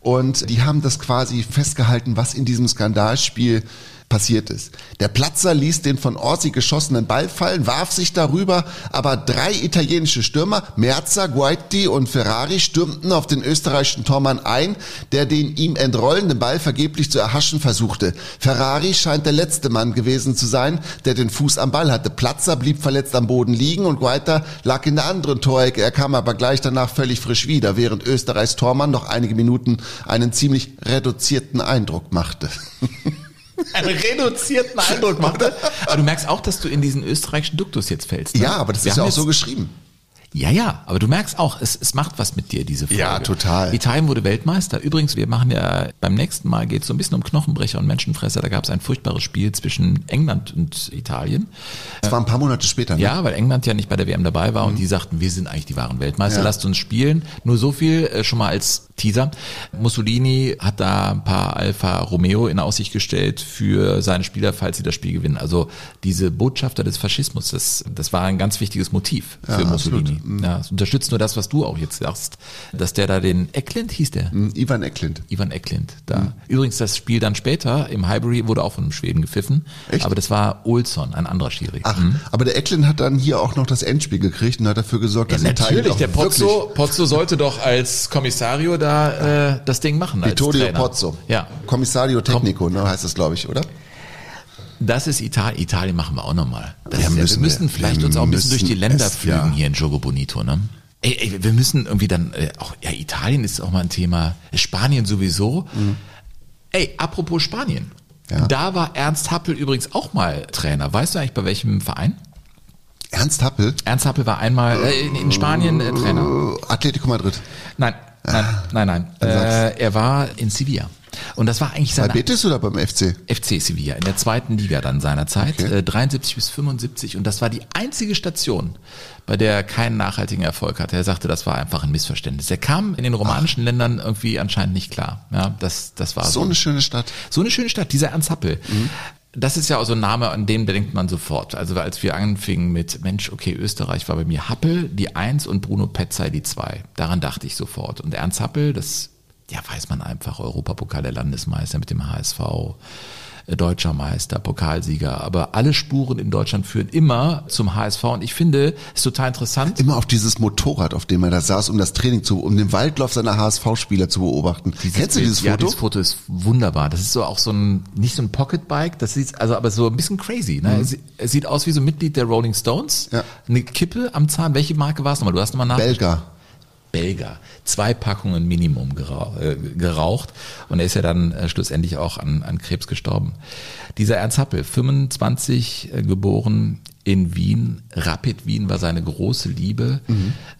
Und die haben das quasi festgehalten, was in diesem Skandalspiel passiert ist. Der Platzer ließ den von Orsi geschossenen Ball fallen, warf sich darüber, aber drei italienische Stürmer, Merza, Guaiti und Ferrari, stürmten auf den österreichischen Tormann ein, der den ihm entrollenden Ball vergeblich zu erhaschen versuchte. Ferrari scheint der letzte Mann gewesen zu sein, der den Fuß am Ball hatte. Platzer blieb verletzt am Boden liegen und Guaita lag in der anderen Torecke. Er kam aber gleich danach völlig frisch wieder, während Österreichs Tormann noch einige Minuten einen ziemlich reduzierten Eindruck machte. [LAUGHS] [LAUGHS] einen reduzierten Eindruck machte. Aber du merkst auch, dass du in diesen österreichischen Duktus jetzt fällst. Ne? Ja, aber das Wir ist ja auch so geschrieben. Ja, ja, aber du merkst auch, es, es macht was mit dir, diese Folge. Ja, total. Italien wurde Weltmeister. Übrigens, wir machen ja beim nächsten Mal geht es so ein bisschen um Knochenbrecher und Menschenfresser. Da gab es ein furchtbares Spiel zwischen England und Italien. Das war ein paar Monate später. Ne? Ja, weil England ja nicht bei der WM dabei war und die sagten, wir sind eigentlich die wahren Weltmeister, Ja. lasst uns spielen. Nur so viel äh, schon mal als Teaser. Mussolini hat da ein paar Alfa Romeo in Aussicht gestellt für seine Spieler, falls sie das Spiel gewinnen. Also diese Botschafter des Faschismus, das, das war ein ganz wichtiges Motiv für Ja, Mussolini. absolut. Mhm. Ja, es unterstützt nur das, was du auch jetzt sagst, dass der da den Ecklind hieß der. Mhm, Ivan Eklund. Ivan Ecklind da. Übrigens, das Spiel dann später im Highbury wurde auch von einem Schweden gepfiffen. Echt? Aber das war Olsson, ein anderer Schiri. Ach, aber der Eklund hat dann hier auch noch das Endspiel gekriegt und hat dafür gesorgt, dass Italien Natürlich, der Pozzo, Pozzo sollte doch als Kommissario da äh, das Ding machen. Vittorio. Pozzo. Ja, Kommissario Tecnico, ne, heißt das, glaube ich, oder? Das ist Italien. Italien machen wir auch nochmal. Das Ja, müssen wir müssen vielleicht Wir uns auch ein bisschen durch die Länder es, flügen ja. hier in Jogo Bonito. Ne? Ey, ey, wir müssen irgendwie dann, äh, auch ja, Italien ist auch mal ein Thema, Spanien sowieso. Ey, apropos Spanien. Mhm. Ja. Da war Ernst Happel übrigens auch mal Trainer. Weißt du eigentlich bei welchem Verein? Ernst Happel, Ernst Happel war einmal äh, in, in Spanien äh, Trainer. äh, Atletico Madrid. Nein, nein, nein, nein. Sag's. Äh, er war in Sevilla. Und das war eigentlich Bei seine Betis oder beim FC? FC Sevilla in der zweiten Liga dann seinerzeit, Okay. äh, 73 bis 75 und das war die einzige Station, bei der er keinen nachhaltigen Erfolg hatte. Er sagte, das war einfach ein Missverständnis. Er kam in den romanischen Ländern irgendwie anscheinend nicht klar. Ja, das, das war So eine schöne Stadt. so eine schöne Stadt, dieser Ernst Happel. Das ist ja auch so ein Name, an dem denkt man sofort. Also als wir anfingen mit, Mensch, okay, Österreich war bei mir Happel, die Eins und Bruno Petzai die Zwei. Daran dachte ich sofort. Und Ernst Happel, das, ja, weiß man einfach, Europapokal der Landesmeister mit dem HSV. Äh, deutscher Meister, Pokalsieger. Aber alle Spuren in Deutschland führen immer zum HSV. Und ich finde, es ist total interessant. Immer auf dieses Motorrad, auf dem er da saß, um das Training zu, um den Waldlauf seiner HSV-Spieler zu beobachten. Kennst du dieses Ja, Foto? dieses Foto ist wunderbar. Das ist so auch so ein, nicht so ein Pocketbike, das sieht also aber so ein bisschen crazy. Ne? Es, es sieht aus wie so ein Mitglied der Rolling Stones. Ja. Eine Kippe am Zahn. Welche Marke war es nochmal? Du hast nochmal nach. Belga. Belger. Zwei Packungen Minimum geraucht, äh, geraucht und er ist ja dann äh, schlussendlich auch an, an Krebs gestorben. Dieser Ernst Happel, 25 äh, geboren in Wien. Rapid Wien war seine große Liebe.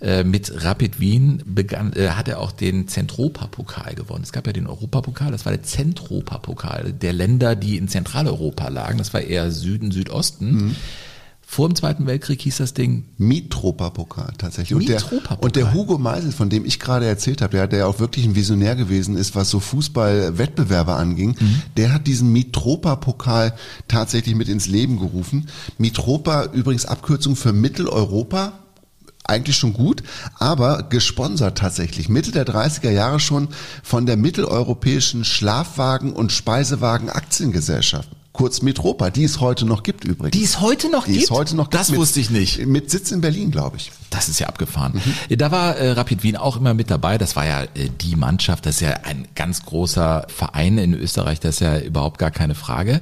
Äh, mit Rapid Wien begann, äh, hat er auch den Zentropa-Pokal gewonnen. Es gab ja den Europapokal, das war der Zentropa-Pokal der Länder, die in Zentraleuropa lagen. Das war eher Süden, Südosten. Vor dem Zweiten Weltkrieg hieß das Ding Mitropa-Pokal tatsächlich. Und der, Mitropa-Pokal. und der Hugo Meisel, von dem ich gerade erzählt habe, der, der auch wirklich ein Visionär gewesen ist, was so Fußballwettbewerbe anging, Mhm. der hat diesen Mitropa-Pokal tatsächlich mit ins Leben gerufen. Mitropa übrigens Abkürzung für Mitteleuropa. Eigentlich schon gut, aber gesponsert tatsächlich Mitte der 30er Jahre schon von der mitteleuropäischen Schlafwagen- und Speisewagen Aktiengesellschaft. Kurz Mitropa, die es heute noch gibt übrigens. Die es heute noch Die gibt? es heute noch Das gibt. wusste ich nicht. Mit Sitz in Berlin, glaube ich. Das ist ja abgefahren. Da war äh, Rapid Wien auch immer mit dabei. Das war ja äh, die Mannschaft. Das ist ja ein ganz großer Verein in Österreich. Das ist ja überhaupt gar keine Frage.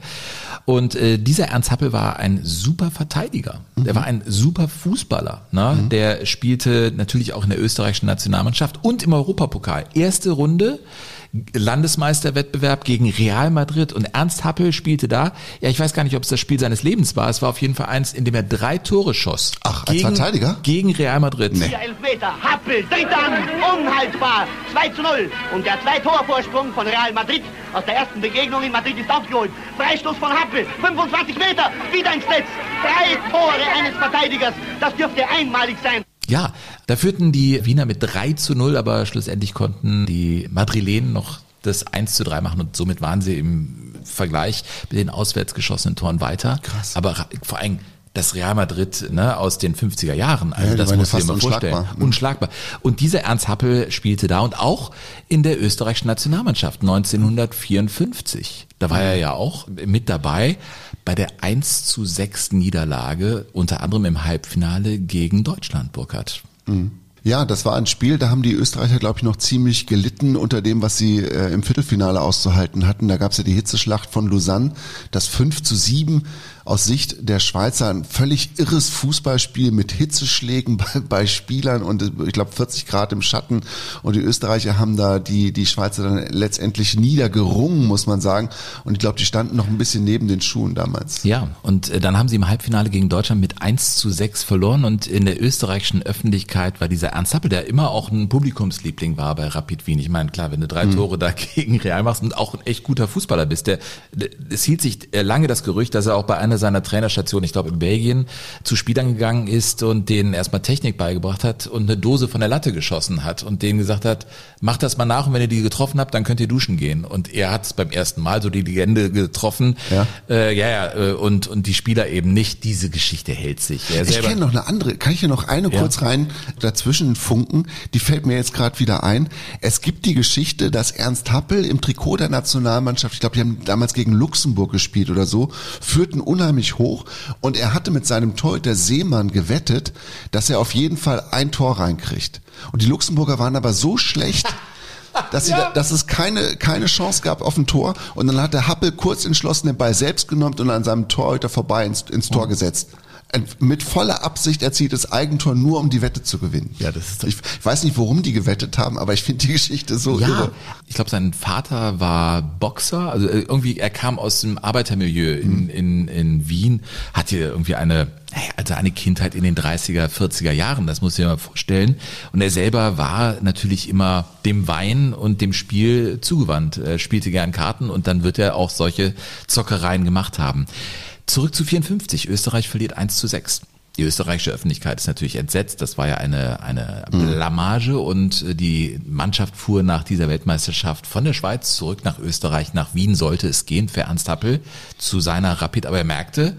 Und äh, dieser Ernst Happel war ein super Verteidiger. Der war ein super Fußballer. Ne? Der spielte natürlich auch in der österreichischen Nationalmannschaft und im Europapokal. Erste Runde. Landesmeisterwettbewerb gegen Real Madrid und Ernst Happel spielte da. Ja, ich weiß gar nicht, ob es das Spiel seines Lebens war. Es war auf jeden Fall eins, in dem er drei Tore schoss. Ach, als gegen, Verteidiger? Gegen Real Madrid. Der Elfmeter, Happel, tritt an, unhaltbar, 2 zu 0. Und der Zwei-Tor-Vorsprung von Real Madrid aus der ersten Begegnung in Madrid ist aufgeholt. Freistoß von Happel, 25 Meter, wieder ins Netz. Drei Tore eines Verteidigers, das dürfte einmalig sein. Ja, da führten die Wiener mit 3 zu 0, aber schlussendlich konnten die Madrilenen noch das 1 zu 3 machen und somit waren sie im Vergleich mit den auswärts geschossenen Toren weiter. Krass. Aber vor allem das Real Madrid ne, aus den 50er Jahren, also Ja, das muss man fast mal vorstellen. unschlagbar. Mhm. Unschlagbar. Und dieser Ernst Happel spielte da und auch in der österreichischen Nationalmannschaft 1954. Da war er ja auch mit dabei bei der 1 zu 6 Niederlage, unter anderem im Halbfinale gegen Deutschland, Burkhard. Ja, das war ein Spiel, da haben die Österreicher, glaube ich, noch ziemlich gelitten unter dem, was sie äh, im Viertelfinale auszuhalten hatten. Da gab es ja die Hitzeschlacht von Lausanne, das 5 zu 7 aus Sicht der Schweizer ein völlig irres Fußballspiel mit Hitzeschlägen [LAUGHS] bei, bei Spielern und äh, ich glaube 40 Grad im Schatten. Und die Österreicher haben da die, die Schweizer dann letztendlich niedergerungen, muss man sagen. Und ich glaube, die standen noch ein bisschen neben den Schuhen damals. Ja, und äh, dann haben sie im Halbfinale gegen Deutschland mit 1 zu 6 verloren und in der österreichischen Öffentlichkeit war dieser Ernst Happel, der immer auch ein Publikumsliebling war bei Rapid Wien. Ich meine, klar, wenn du drei Tore da [LAUGHS] gegen Real machst und auch ein echt guter Fußballer bist, der, der es hielt sich äh, lange das Gerücht, dass er auch bei einer seiner Trainerstationen, ich glaube in Belgien, zu Spielern gegangen ist und denen erstmal Technik beigebracht hat und eine Dose von der Latte geschossen hat und denen gesagt hat, macht das mal nach und wenn ihr die getroffen habt, dann könnt ihr duschen gehen. Und er hat es beim ersten Mal so die Legende getroffen. Ja. Äh, ja, ja, äh, und, und die Spieler eben nicht. Diese Geschichte hält sich. Er Ich kenne noch eine andere. Kann ich hier noch eine Ja. kurz rein dazwischen funken? Die fällt mir jetzt gerade wieder ein. Es gibt die Geschichte, dass Ernst Happel im Trikot der Nationalmannschaft, ich glaube, die haben damals gegen Luxemburg gespielt oder so, führten unheimlich hoch und er hatte mit seinem Torhüter Seemann gewettet, dass er auf jeden Fall ein Tor reinkriegt. Und die Luxemburger waren aber so schlecht, [LAUGHS] dass, sie da, dass es keine, keine Chance gab auf ein Tor. Und dann hat der Happel kurz entschlossen den Ball selbst genommen und an seinem Torhüter vorbei ins, ins Tor gesetzt. Mit voller Absicht erzielt das Eigentor nur, um die Wette zu gewinnen. Ja, das ist ich, ich weiß nicht, worum die gewettet haben, aber ich finde die Geschichte so Ja, irre. ich glaube, sein Vater war Boxer, also äh, irgendwie, er kam aus dem Arbeitermilieu in, in, in Wien, hatte irgendwie eine, also eine Kindheit in den 30er, 40er Jahren, das muss ich mir mal vorstellen. Und er selber war natürlich immer dem Wein und dem Spiel zugewandt. Er spielte gern Karten und dann wird er auch solche Zockereien gemacht haben. Zurück zu 54. Österreich verliert 1 zu 6. Die österreichische Öffentlichkeit ist natürlich entsetzt. Das war ja eine, eine Blamage und äh, die Mannschaft fuhr nach dieser Weltmeisterschaft von der Schweiz zurück nach Österreich. Nach Wien sollte es gehen für Ernst Happel zu seiner Rapid. Aber er merkte,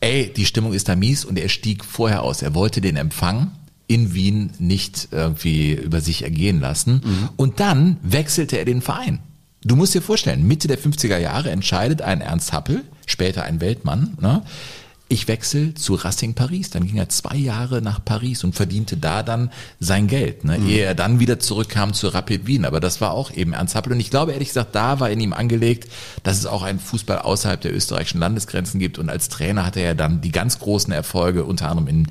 ey, die Stimmung ist da mies und er stieg vorher aus. Er wollte den Empfang in Wien nicht irgendwie über sich ergehen lassen. Und dann wechselte er den Verein. Du musst dir vorstellen, Mitte der 50er Jahre entscheidet ein Ernst Happel, später ein Weltmann, ne, ich wechsle zu Racing Paris. Dann ging er zwei Jahre nach Paris und verdiente da dann sein Geld, ne, ehe er dann wieder zurückkam zu Rapid Wien. Aber das war auch eben Ernst Happel. Und ich glaube, ehrlich gesagt, da war in ihm angelegt, dass es auch einen Fußball außerhalb der österreichischen Landesgrenzen gibt. Und als Trainer hatte er dann die ganz großen Erfolge, unter anderem in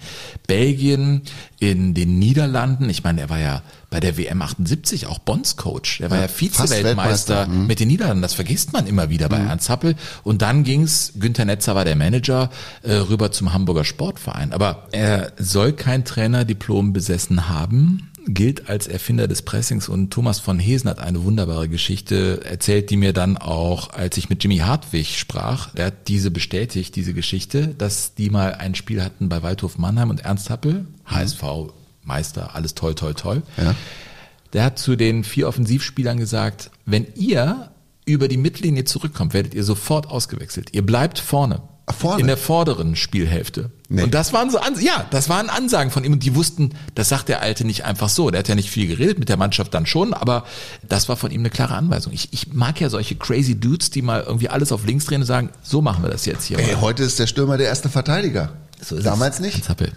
Belgien, in den Niederlanden. Ich meine, er war ja bei der WM 78 auch Bonds Coach. Er war ja, Ja, Vize-Weltmeister mhm. mit den Niederlanden. Das vergisst man immer wieder bei Ernst Happel. Und dann ging's, Günther Netzer war der Manager, äh, rüber zum Hamburger Sportverein. Aber er soll kein Trainerdiplom besessen haben gilt als Erfinder des Pressings und Thomas von Hesen hat eine wunderbare Geschichte erzählt, die mir dann auch, als ich mit Jimmy Hartwig sprach, der hat diese bestätigt, diese Geschichte, dass die mal ein Spiel hatten bei Waldhof Mannheim und Ernst Happel, HSV Meister, alles toll, toll, toll. Ja. Der hat zu den vier Offensivspielern gesagt, wenn ihr über die Mittellinie zurückkommt, werdet ihr sofort ausgewechselt. Ihr bleibt vorne. Vorne? In der vorderen Spielhälfte. Nee. Und das waren so, Ans ja, das waren Ansagen von ihm und die wussten, das sagt der Alte nicht einfach so. Der hat ja nicht viel geredet, mit der Mannschaft dann schon, aber das war von ihm eine klare Anweisung. Ich, ich mag ja solche crazy Dudes, die mal irgendwie alles auf links drehen und sagen, so machen wir das jetzt hier. Ey, heute ist der Stürmer der erste Verteidiger. So ist Damals nicht? Hans Happel.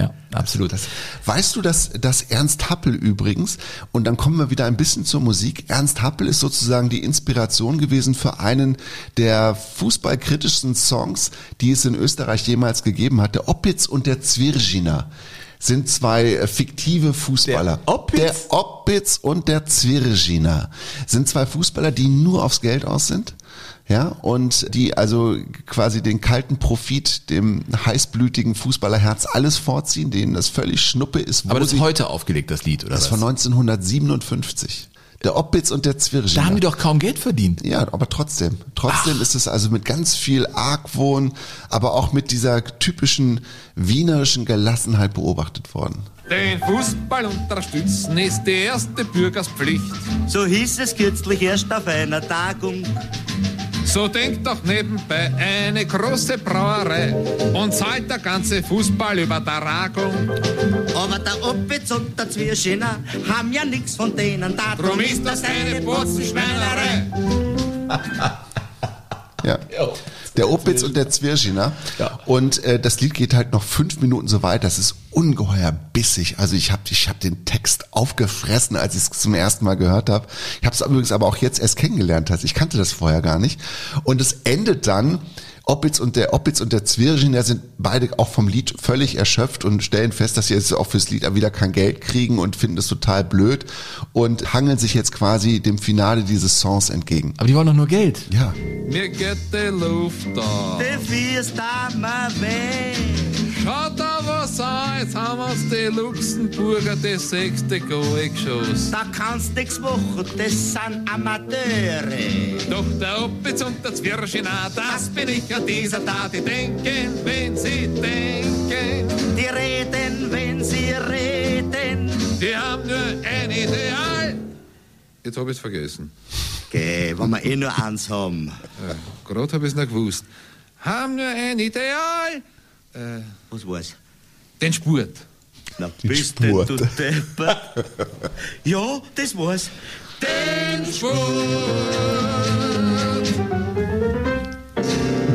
Ja, absolut. Das, weißt du, dass, dass Ernst Happel übrigens, und dann kommen wir wieder ein bisschen zur Musik, Ernst Happel ist sozusagen die Inspiration gewesen für einen der fußballkritischsten Songs, die es in Österreich jemals gegeben hat, der Opitz und der Zwirginer sind zwei äh, fiktive Fußballer. Der Opitz? Der Opitz und der Zwirginer sind zwei Fußballer, die nur aufs Geld aus sind. Ja, und die also quasi den kalten Profit dem heißblütigen Fußballerherz alles vorziehen, denen das völlig Schnuppe ist, wo aber das ist heute aufgelegt, das Lied, oder das was? von 1957. Der Opitz und der Zwirginer. da haben die doch kaum Geld verdient. Ja, aber trotzdem. Trotzdem ist es also mit ganz viel Argwohn, aber auch mit dieser typischen wienerischen Gelassenheit beobachtet worden. Den Fußball unterstützen ist die erste Bürgerspflicht. So hieß es kürzlich erst auf einer Tagung. So denkt doch nebenbei eine große Brauerei und zahlt der ganze Fußballübertragung. Aber der Opitz und der Zwirschiner haben ja nix von denen. Drum ist das eine Purzenschweinerei. [LAUGHS] Ja. Der Opitz und der Zwirschiner. Ja. Und äh, das Lied geht halt noch fünf Minuten so weit. Das ist ungeheuer bissig. Also ich habe ich hab den Text aufgefressen, als ich es zum ersten Mal gehört habe. Ich habe es übrigens aber auch jetzt erst kennengelernt. Also ich kannte das vorher gar nicht. Und es endet dann. Opitz und der Opitz und der Zwirschiner sind beide auch vom Lied völlig erschöpft und stellen fest, dass sie jetzt auch fürs Lied wieder kein Geld kriegen und finden das total blöd und hangeln sich jetzt quasi dem Finale dieses Songs entgegen. Aber die wollen doch nur Geld. Ja. Mir geht die Luft da. Der Fürst einmal weg. Schaut da was an, jetzt haben uns die Luxemburger das sechste Goal geschossen. Da kannst nix machen, das sind Amateure. Doch der Opitz und der Zwirschiner, das bin ich an dieser Tat. Die denken, wenn sie denken, Die reden, wenn sie reden. die haben nur ein Ideal. Jetzt hab ich's vergessen. Geh, wenn wir eh nur eins haben. Äh, Gerade hab ich's noch gewusst. Haben nur ein Ideal. Was war's? Den Spurt. Na, Den bist denn Spurt. du deppert? [LAUGHS] ja, das war's. Den Spurt.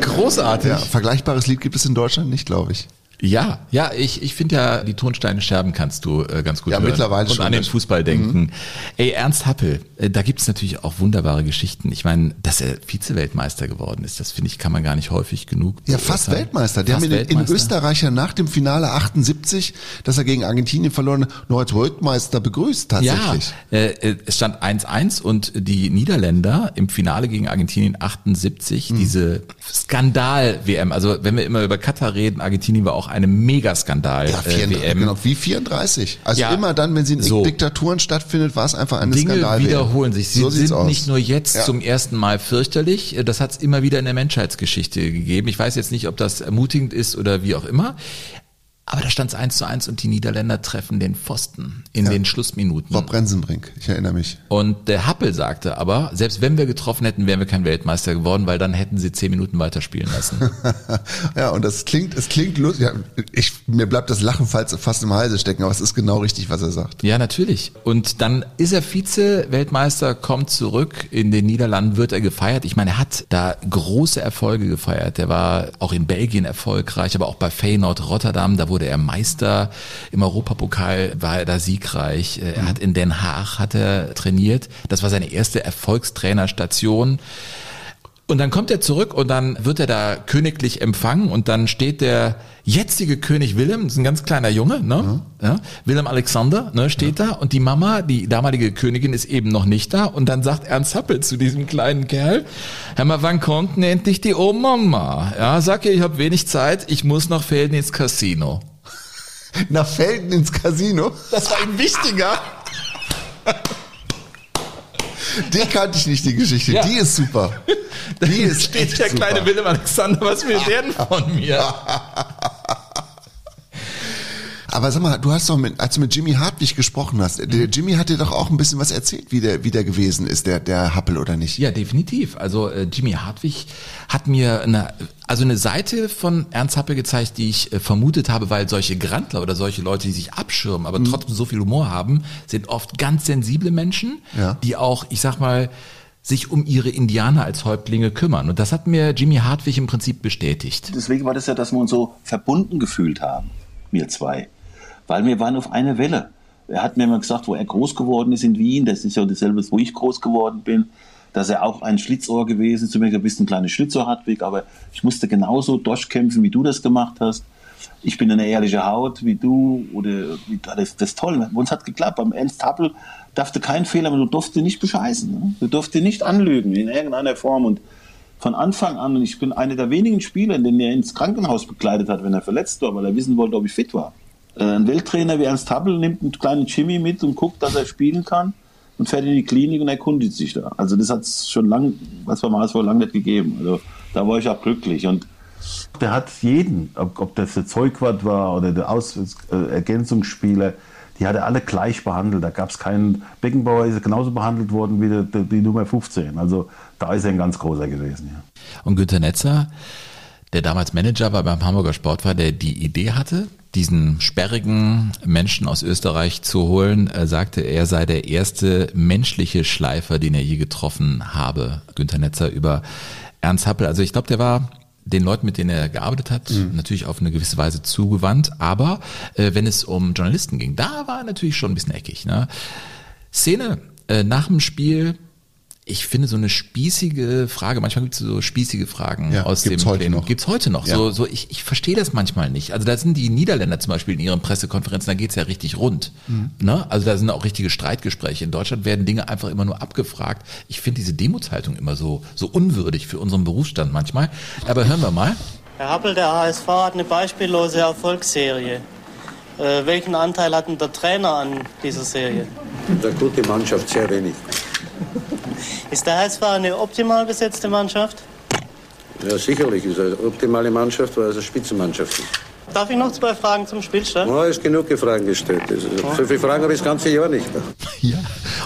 Großartig. Ja, vergleichbares Lied gibt es in Deutschland nicht, glaube ich. Ja, ja, ich, ich finde ja, die Tonsteine scherben kannst du äh, ganz gut Ja, hören. mittlerweile Und schon, an den Fußball denken. Ey, Ernst Happel, äh, da gibt's natürlich auch wunderbare Geschichten. Ich meine, dass er Vize-Weltmeister geworden ist, das finde ich, kann man gar nicht häufig genug Ja, fast beurteilen. Weltmeister. Die Fast haben in, in. Österreich ja nach dem Finale 78, dass er gegen Argentinien verloren hat, nur als Weltmeister begrüßt tatsächlich. Ja, äh, äh, es stand 1-1 und die Niederländer im Finale gegen Argentinien 78, Hm. diese Skandal-WM, also wenn wir immer über Katar reden, Argentinien war auch eine Mega-Skandal-WM. Ja, 34, genau, wie 34. Also Ja, immer dann, wenn sie in so. Diktaturen stattfindet, war es einfach eine Dinge Skandal. wiederholen sich. Sie so sind aus. nicht nur jetzt Ja. zum ersten Mal fürchterlich, das hat es immer wieder in der Menschheitsgeschichte gegeben. Ich weiß jetzt nicht, ob das ermutigend ist oder wie auch immer. Aber da stand es 1 zu 1 und die Niederländer treffen den Pfosten in Ja. den Schlussminuten. Bob Rensenbrink, ich erinnere mich. Und der Happel sagte aber, selbst wenn wir getroffen hätten, wären wir kein Weltmeister geworden, weil dann hätten sie zehn Minuten weiterspielen lassen. [LAUGHS] ja, und das klingt, es klingt lustig. Ich, mir bleibt das Lachen fast im Halse stecken, aber es ist genau richtig, was er sagt. Ja, natürlich. Und dann ist er Vize-Weltmeister, kommt zurück. In den Niederlanden wird er gefeiert. Ich meine, er hat da große Erfolge gefeiert. Der war auch in Belgien erfolgreich, aber auch bei Feyenoord Rotterdam. Da wurde er Meister. Im Europapokal war er da siegreich. Er hat in Den Haag hat er trainiert. Das war seine erste Erfolgstrainerstation. Und dann kommt er zurück und dann wird er da königlich empfangen und dann steht der jetzige König Willem, das ist ein ganz kleiner Junge, ne? Ja. Willem Alexander, ne, steht da und die Mama, die damalige Königin, ist eben noch nicht da und dann sagt Ernst Happel zu diesem kleinen Kerl, hör mal, wann kommt denn endlich die Oma? Ja, sag ihr, ich habe wenig Zeit, ich muss nach Felden ins Casino. [LAUGHS] Nach Felden ins Casino? Das war ihm wichtiger. [LAUGHS] Die kannte ich nicht, die Geschichte. Ja. Die ist super. [LAUGHS] Die ist steht der super. kleine Willem Alexander, was will der denn von mir? [LAUGHS] Aber sag mal, du hast doch mit, als du mit Jimmy Hartwig gesprochen hast, Mhm. der Jimmy hat dir doch auch ein bisschen was erzählt, wie der, wie der gewesen ist, der, der Happel oder nicht? Ja, definitiv. Also äh, Jimmy Hartwig hat mir eine, also eine Seite von Ernst Happel gezeigt, die ich äh, vermutet habe, weil solche Grantler oder solche Leute, die sich abschirmen, aber trotzdem so viel Humor haben, sind oft ganz sensible Menschen, Ja. die auch, ich sag mal, sich um ihre Indianer als Häuptlinge kümmern. Und das hat mir Jimmy Hartwig im Prinzip bestätigt. Deswegen war das ja, dass wir uns so verbunden gefühlt haben, wir zwei. Weil wir waren auf einer Welle. Er hat mir immer gesagt, wo er groß geworden ist in Wien, das ist ja dasselbe, wo ich groß geworden bin, dass er auch ein Schlitzohr gewesen ist. Zu mir gesagt, du bist ein kleines Schlitzohr, Hartwig, aber ich musste genauso durchkämpfen, wie du das gemacht hast. Ich bin eine ehrliche Haut, wie du, oder wie, das, das ist toll. Uns hat geklappt. Beim Ernst Happel darfst du keinen Fehler, aber du durfst ihn nicht bescheißen. Ne? Du durfst ihn nicht anlügen in irgendeiner Form. Und von Anfang an, und ich bin einer der wenigen Spieler, den er ins Krankenhaus begleitet hat, wenn er verletzt war, weil er wissen wollte, ob ich fit war. Äh, Ein Welttrainer wie Ernst Happel nimmt einen kleinen Jimmy mit und guckt, dass er spielen kann und fährt in die Klinik und erkundigt sich da. Also das hat es schon lang, was war mal vor lang nicht gegeben. Also da war ich auch glücklich. Und Der hat jeden, ob, ob das der Zeugwart war oder der Aus äh, Ergänzungsspieler, die hat er alle gleich behandelt. Da gab es keinen Beckenbauer, ist genauso behandelt worden wie der, der, die Nummer 15. Also da ist er ein ganz großer gewesen. Ja. Und Günter Netzer, der damals Manager war beim Hamburger Sport war, der die Idee hatte, diesen sperrigen Menschen aus Österreich zu holen, äh, sagte, er sei der erste menschliche Schleifer, den er je getroffen habe. Günter Netzer über Ernst Happel. Also ich glaube, der war den Leuten, mit denen er gearbeitet hat, natürlich auf eine gewisse Weise zugewandt. Aber äh, wenn es um Journalisten ging, da war er natürlich schon ein bisschen eckig. Ne? Szene äh, nach dem Spiel. Ich finde so eine spießige Frage, manchmal gibt es so spießige Fragen Ja, aus gibt's dem heute Plenum. noch. Gibt's heute noch. Ja. So, so ich, ich verstehe das manchmal nicht. Also da sind die Niederländer zum Beispiel in ihren Pressekonferenzen, da geht's ja richtig rund. Mhm. Ne? Also da sind auch richtige Streitgespräche. In Deutschland werden Dinge einfach immer nur abgefragt. Ich finde diese Demutshaltung immer so, so unwürdig für unseren Berufsstand manchmal. Aber hören wir mal. Herr Happel, der HSV hat eine beispiellose Erfolgsserie. Äh, welchen Anteil hat denn der Trainer an dieser Serie? Der gute Mannschaft sehr wenig. Ist der HSV eine optimal besetzte Mannschaft? Ja, sicherlich ist er eine optimale Mannschaft, weil es eine Spitzenmannschaft ist. Darf ich noch zwei Fragen zum Spielstand? Ja, ist genug Fragen gestellt. Also, so viele Fragen habe ich das ganze Jahr nicht. [LAUGHS] Ja.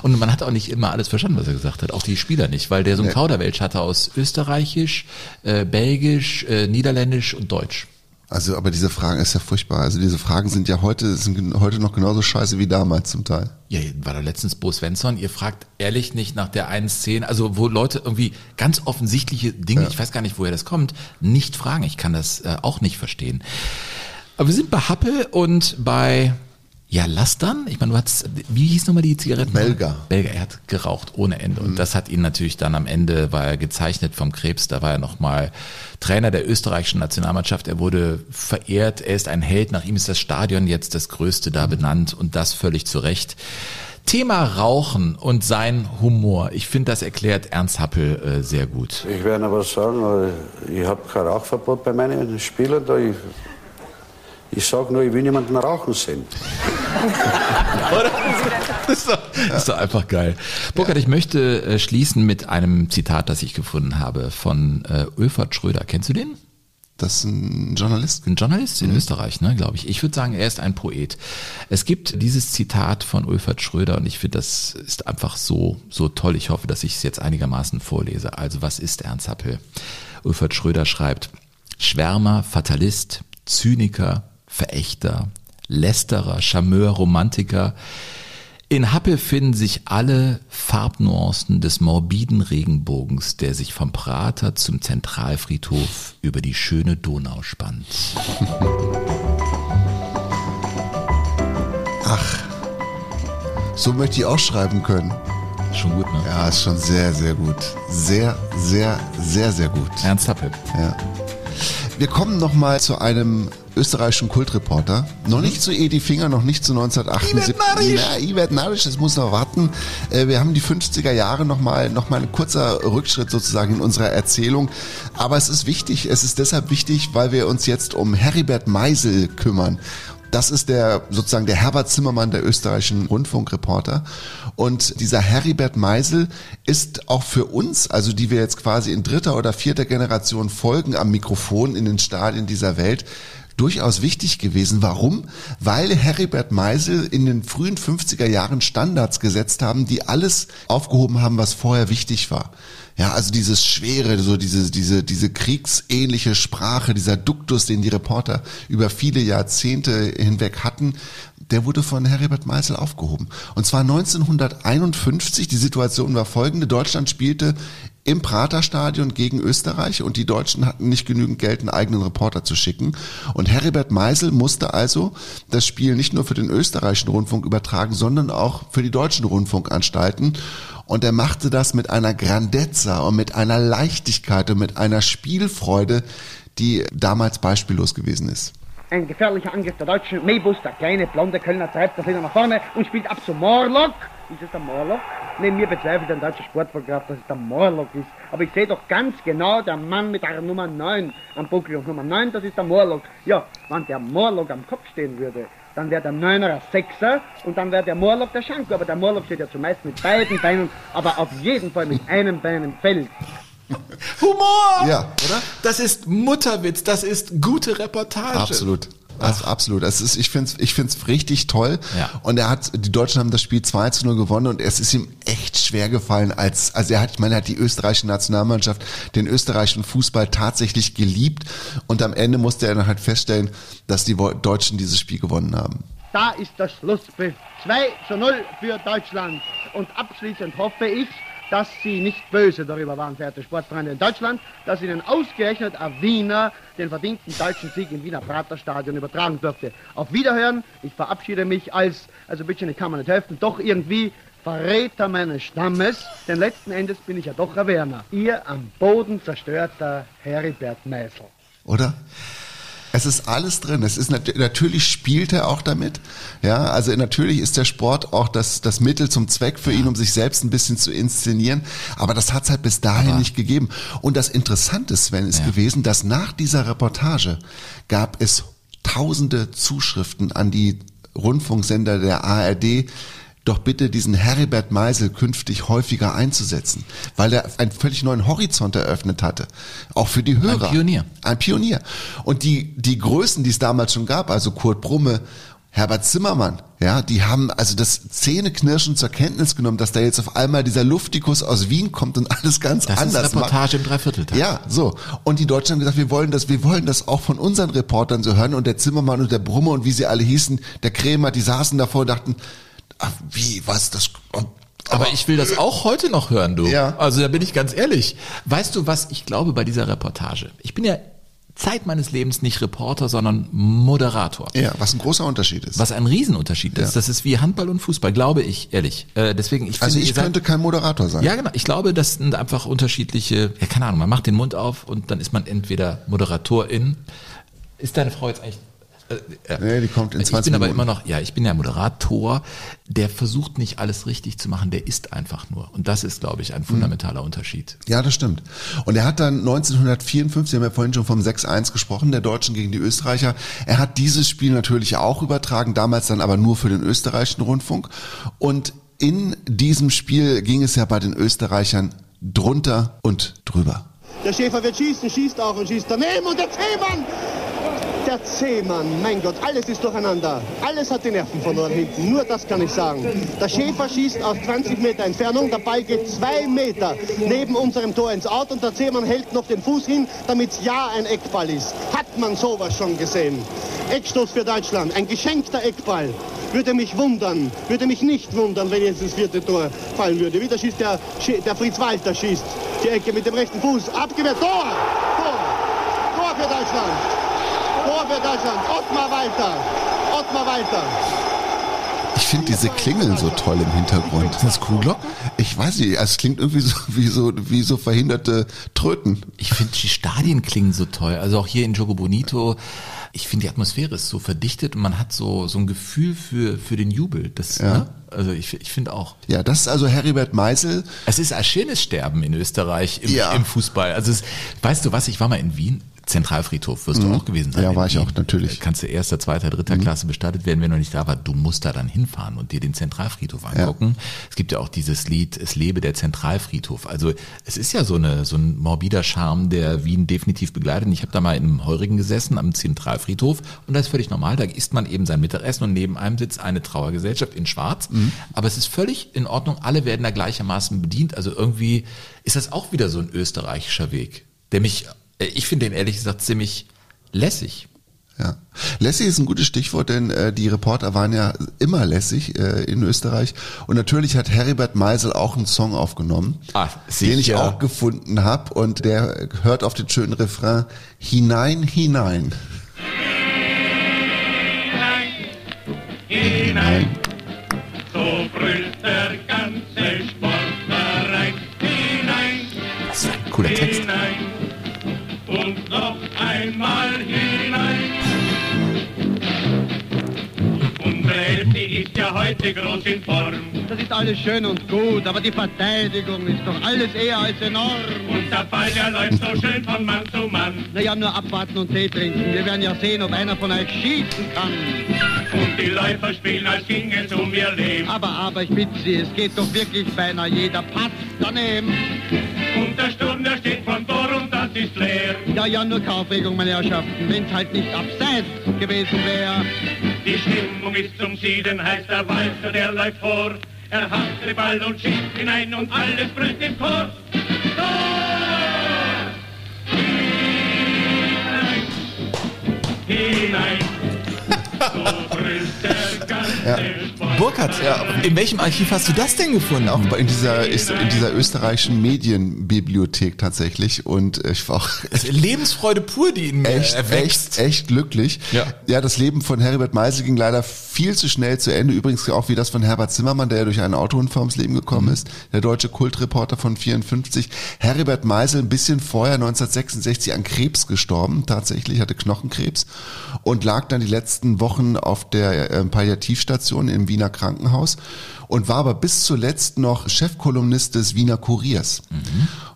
Und man hat auch nicht immer alles verstanden, was er gesagt hat. Auch die Spieler nicht, weil der so ein Nee. Kauderwelsch hatte aus Österreichisch, äh, Belgisch, äh, Niederländisch und Deutsch. Also, aber diese Fragen ist ja furchtbar. Also diese Fragen sind ja heute, sind heute noch genauso scheiße wie damals zum Teil. Ja, war da letztens Bo Svensson. Ihr fragt ehrlich nicht nach der einen Szene, also wo Leute irgendwie ganz offensichtliche Dinge, ich weiß gar nicht, woher das kommt, nicht fragen. Ich kann das äh, auch nicht verstehen. Aber wir sind bei Happel und bei ja, Lastern. Ich meine, du hattest, wie hieß nochmal die Zigaretten? Belger. Belger, er hat geraucht ohne Ende. Und das hat ihn natürlich dann am Ende, war er gezeichnet vom Krebs, da war er nochmal Trainer der österreichischen Nationalmannschaft. Er wurde verehrt, er ist ein Held. Nach ihm ist das Stadion jetzt das größte da benannt und das völlig zu Recht. Thema Rauchen und sein Humor. Ich finde, das erklärt Ernst Happel äh, sehr gut. Ich werde aber sagen, äh, ich habe kein Rauchverbot bei meinen Spielern. Da ich ich sage nur, ich will niemanden rauchen sehen. Das ist doch, das ist doch einfach geil. Burkhard, ich möchte äh, schließen mit einem Zitat, das ich gefunden habe von äh, Ulfert Schröder. Kennst du den? Das ist ein Journalist. Ein Journalist in Mhm. Österreich, ne, glaube ich. Ich würde sagen, er ist ein Poet. Es gibt dieses Zitat von Ulfert Schröder und ich finde, das ist einfach so, so toll. Ich hoffe, dass ich es jetzt einigermaßen vorlese. Also, was ist Ernst Happel? Ulfert Schröder schreibt, Schwärmer, Fatalist, Zyniker, Verächter, Lästerer, Charmeur, Romantiker, in Happel finden sich alle Farbnuancen des morbiden Regenbogens, der sich vom Prater zum Zentralfriedhof über die schöne Donau spannt. [LAUGHS] Ach, so möchte ich auch schreiben können. Schon gut, ne? Ja, ist schon sehr, sehr gut. Sehr, sehr, sehr, sehr gut. Ernst Happel. Ja. Wir kommen nochmal zu einem österreichischen Kultreporter. Noch nicht zu Edi Finger, noch nicht zu 1978. Narisch. Ja, Ibert Narisch, das muss noch warten. Äh, Wir haben die 50er Jahre nochmal, noch mal ein kurzer Rückschritt sozusagen in unserer Erzählung. Aber es ist wichtig, es ist deshalb wichtig, weil wir uns jetzt um Heribert Meisel kümmern. Das ist der sozusagen der Herbert Zimmermann der österreichischen Rundfunkreporter. Und dieser Heribert Meisel ist auch für uns, also die wir jetzt quasi in dritter oder vierter Generation folgen am Mikrofon in den Stadien dieser Welt, durchaus wichtig gewesen. Warum? Weil Heribert Meisel in den frühen 50er Jahren Standards gesetzt haben, die alles aufgehoben haben, was vorher wichtig war. Ja, also dieses schwere, so diese, diese, diese kriegsähnliche Sprache, dieser Duktus, den die Reporter über viele Jahrzehnte hinweg hatten, der wurde von Heribert Meisel aufgehoben. Und zwar 1951, die Situation war folgende, Deutschland spielte im Praterstadion gegen Österreich und die Deutschen hatten nicht genügend Geld, einen eigenen Reporter zu schicken. Und Heribert Meisel musste also das Spiel nicht nur für den österreichischen Rundfunk übertragen, sondern auch für die deutschen Rundfunkanstalten. Und er machte das mit einer Grandezza und mit einer Leichtigkeit und mit einer Spielfreude, die damals beispiellos gewesen ist. Ein gefährlicher Angriff der Deutschen. Mebus, der kleine blonde Kölner, treibt das wieder nach vorne und spielt ab zu Morlock. Ist es der Morlock? Neben mir bezweifelt ein deutscher Sportfotograf, dass es der Morlock ist. Aber ich sehe doch ganz genau, der Mann mit der Nummer 9 am Buckel und Nummer 9, das ist der Morlock. Ja, wenn der Morlock am Kopf stehen würde, dann wäre der Neuner ein Sechser und dann wäre der Morlock der Schanko. Aber der Morlock steht ja zumeist mit beiden Beinen, aber auf jeden Fall mit einem Bein im Feld. [LAUGHS] Humor! Ja. Oder? Das ist Mutterwitz, das ist gute Reportage. Absolut. Also absolut. Das ist, ich finde es ich find's richtig toll. Ja. Und er hat, die Deutschen haben das Spiel 2 zu 0 gewonnen und es ist ihm echt schwer gefallen, als, also er hat, ich meine, er hat die österreichische Nationalmannschaft, den österreichischen Fußball tatsächlich geliebt und am Ende musste er dann halt feststellen, dass die Deutschen dieses Spiel gewonnen haben. Da ist der Schlusspfiff. 2 zu 0 für Deutschland. Und abschließend hoffe ich, dass Sie nicht böse darüber waren, verehrte Sportfreunde in Deutschland, dass Ihnen ausgerechnet ein Wiener den verdienten deutschen Sieg im Wiener Praterstadion übertragen durfte. Auf Wiederhören. Ich verabschiede mich als, also bitte, ich kann mir nicht helfen, doch irgendwie Verräter meines Stammes, denn letzten Endes bin ich ja doch ein Werner. Ihr am Boden zerstörter Heribert Meisel. Oder? Es ist alles drin. Es ist nat natürlich spielt er auch damit. Ja, also natürlich ist der Sport auch das, das Mittel zum Zweck für ihn, um sich selbst ein bisschen zu inszenieren. Aber das hat es halt bis dahin nicht gegeben. Und das Interessante, Sven, ist gewesen, dass nach dieser Reportage gab es tausende Zuschriften an die Rundfunksender der ARD, doch bitte diesen Heribert Meisel künftig häufiger einzusetzen, weil er einen völlig neuen Horizont eröffnet hatte. Auch für die Hörer. Ein Pionier. Ein Pionier. Und die, die Größen, die es damals schon gab, also Kurt Brumme, Herbert Zimmermann, ja, die haben also das Zähneknirschen zur Kenntnis genommen, dass da jetzt auf einmal dieser Luftikus aus Wien kommt und alles ganz Das ist anders Reportage macht. im Dreivierteltag. Ja, so. Und die Deutschen haben gesagt, wir wollen das, wir wollen das auch von unseren Reportern so hören. Und der Zimmermann und der Brumme und wie sie alle hießen, der Krämer, die saßen davor und dachten, ach, wie, was, das, oh, Aber ich will das auch heute noch hören, du. Ja. Also da bin ich ganz ehrlich. Weißt du, was ich glaube bei dieser Reportage? Ich bin ja Zeit meines Lebens nicht Reporter, sondern Moderator. Ja, was ein großer Unterschied ist. Was ein Riesenunterschied ist. Ja. Das ist wie Handball und Fußball, glaube ich, ehrlich. Äh, deswegen, ich Also finde, ich ihr seid- könnte kein Moderator sein. Ja, genau. Ich glaube, das sind einfach unterschiedliche, ja, keine Ahnung, man macht den Mund auf und dann ist man entweder Moderatorin. Ist deine Frau jetzt eigentlich. Äh. Nee, die kommt in 20 Ich bin aber Minuten. immer noch, ja, ich bin ja Moderator, der versucht nicht alles richtig zu machen, der ist einfach nur. Und das ist, glaube ich, ein fundamentaler Unterschied. Ja, das stimmt. Und er hat dann 1954, wir haben ja vorhin schon vom 6-1 gesprochen, der Deutschen gegen die Österreicher, er hat dieses Spiel natürlich auch übertragen, damals dann aber nur für den österreichischen Rundfunk. Und in diesem Spiel ging es ja bei den Österreichern drunter und drüber. Der Schäfer wird schießen, schießt auch und schießt daneben. Und der Zehmann! Der Zehmann, mein Gott, alles ist durcheinander. Alles hat die Nerven verloren hinten. Nur das kann ich sagen. Der Schäfer schießt aus 20 Meter Entfernung. Der Ball geht zwei Meter neben unserem Tor ins Out. Und der Zehmann hält noch den Fuß hin, damit ja ein Eckball ist. Hat man sowas schon gesehen? Eckstoß für Deutschland. Ein geschenkter Eckball. Würde mich wundern, würde mich nicht wundern, wenn jetzt das vierte Tor fallen würde. Wieder schießt der, der Fritz Walter schießt die Ecke mit dem rechten Fuß. Abgewehrt. Tor! Tor! Tor für Deutschland! Tor für Deutschland! Ottmar Walter! Ottmar Walter! Ich finde diese Klingeln so toll im Hintergrund. Sind das Kuhglocken? Ich weiß nicht, es klingt irgendwie so wie so, wie so verhinderte Tröten. Ich finde die Stadien klingen so toll. Also auch hier in Jogo Bonito. Ich finde die Atmosphäre ist so verdichtet und man hat so so ein Gefühl für für den Jubel. Das, Ja. ne? Also ich, ich finde auch. Ja, das ist also Heribert Meisel. Es ist ein schönes Sterben in Österreich im, Ja. im Fußball. Also es, weißt du was? Ich war mal in Wien. Zentralfriedhof wirst Mhm. du auch gewesen sein. Ja, war ich Wien. auch, natürlich. Kannst du erster, zweiter, dritter Klasse bestattet werden, wenn du nicht da warst. Du musst da dann hinfahren und dir den Zentralfriedhof angucken. Es gibt ja auch dieses Lied, es lebe der Zentralfriedhof. Also es ist ja so eine so ein morbider Charme, der Wien definitiv begleitet. Und Ich habe da mal in einem Heurigen gesessen am Zentralfriedhof und das ist völlig normal. Da isst man eben sein Mittagessen und neben einem sitzt eine Trauergesellschaft in Schwarz. Mhm. Aber es ist völlig in Ordnung. Alle werden da gleichermaßen bedient. Also irgendwie ist das auch wieder so ein österreichischer Weg, der mich, äh, ich finde den ehrlich gesagt ziemlich lässig. Ja. Lässig ist ein gutes Stichwort, denn äh, die Reporter waren ja immer lässig äh, in Österreich. Und natürlich hat Heribert Meisel auch einen Song aufgenommen, Ah, den ich auch gefunden habe. Und der hört auf den schönen Refrain Hinein, hinein. hinein. So heute groß in Form. Das ist alles schön und gut, aber die Verteidigung ist doch alles eher als enorm. Und der Ball, der läuft so schön von Mann zu Mann. Naja, nur abwarten und Tee trinken. Wir werden ja sehen, ob einer von euch schießen kann. Und die Läufer spielen, als ging es um ihr Leben. Aber, aber, ich bitte Sie, es geht doch wirklich beinahe jeder Pass daneben. Und der Sturm, der steht vom Tor und das ist leer. Ja, ja, nur Kaufregung, meine Herrschaften, wenn's halt nicht abseits gewesen wäre. Die Stimmung ist zum Sieden, heißt der Walter, der läuft vor. Er hat den Ball und schießt hinein und alles brüllt im Chor. Tor! Hinein! Hinein! Ja. Burkhard, in welchem Archiv hast du das denn gefunden? Auch in dieser, in dieser österreichischen Medienbibliothek tatsächlich. Und ich war auch [LAUGHS] Lebensfreude pur, die in mir echt, erwächst. echt, echt glücklich. Ja. ja, das Leben von Heribert Meisel ging leider viel zu schnell zu Ende. Übrigens auch wie das von Herbert Zimmermann, der ja durch einen Autounfall ums Leben gekommen Mhm. ist. Der deutsche Kultreporter von 54. Heribert Meisel ein bisschen vorher, 1966, an Krebs gestorben. Tatsächlich, hatte Knochenkrebs. Und lag dann die letzten Wochen auf der äh, Palliativstation im Wiener Krankenhaus. Und war aber bis zuletzt noch Chefkolumnist des Wiener Kuriers.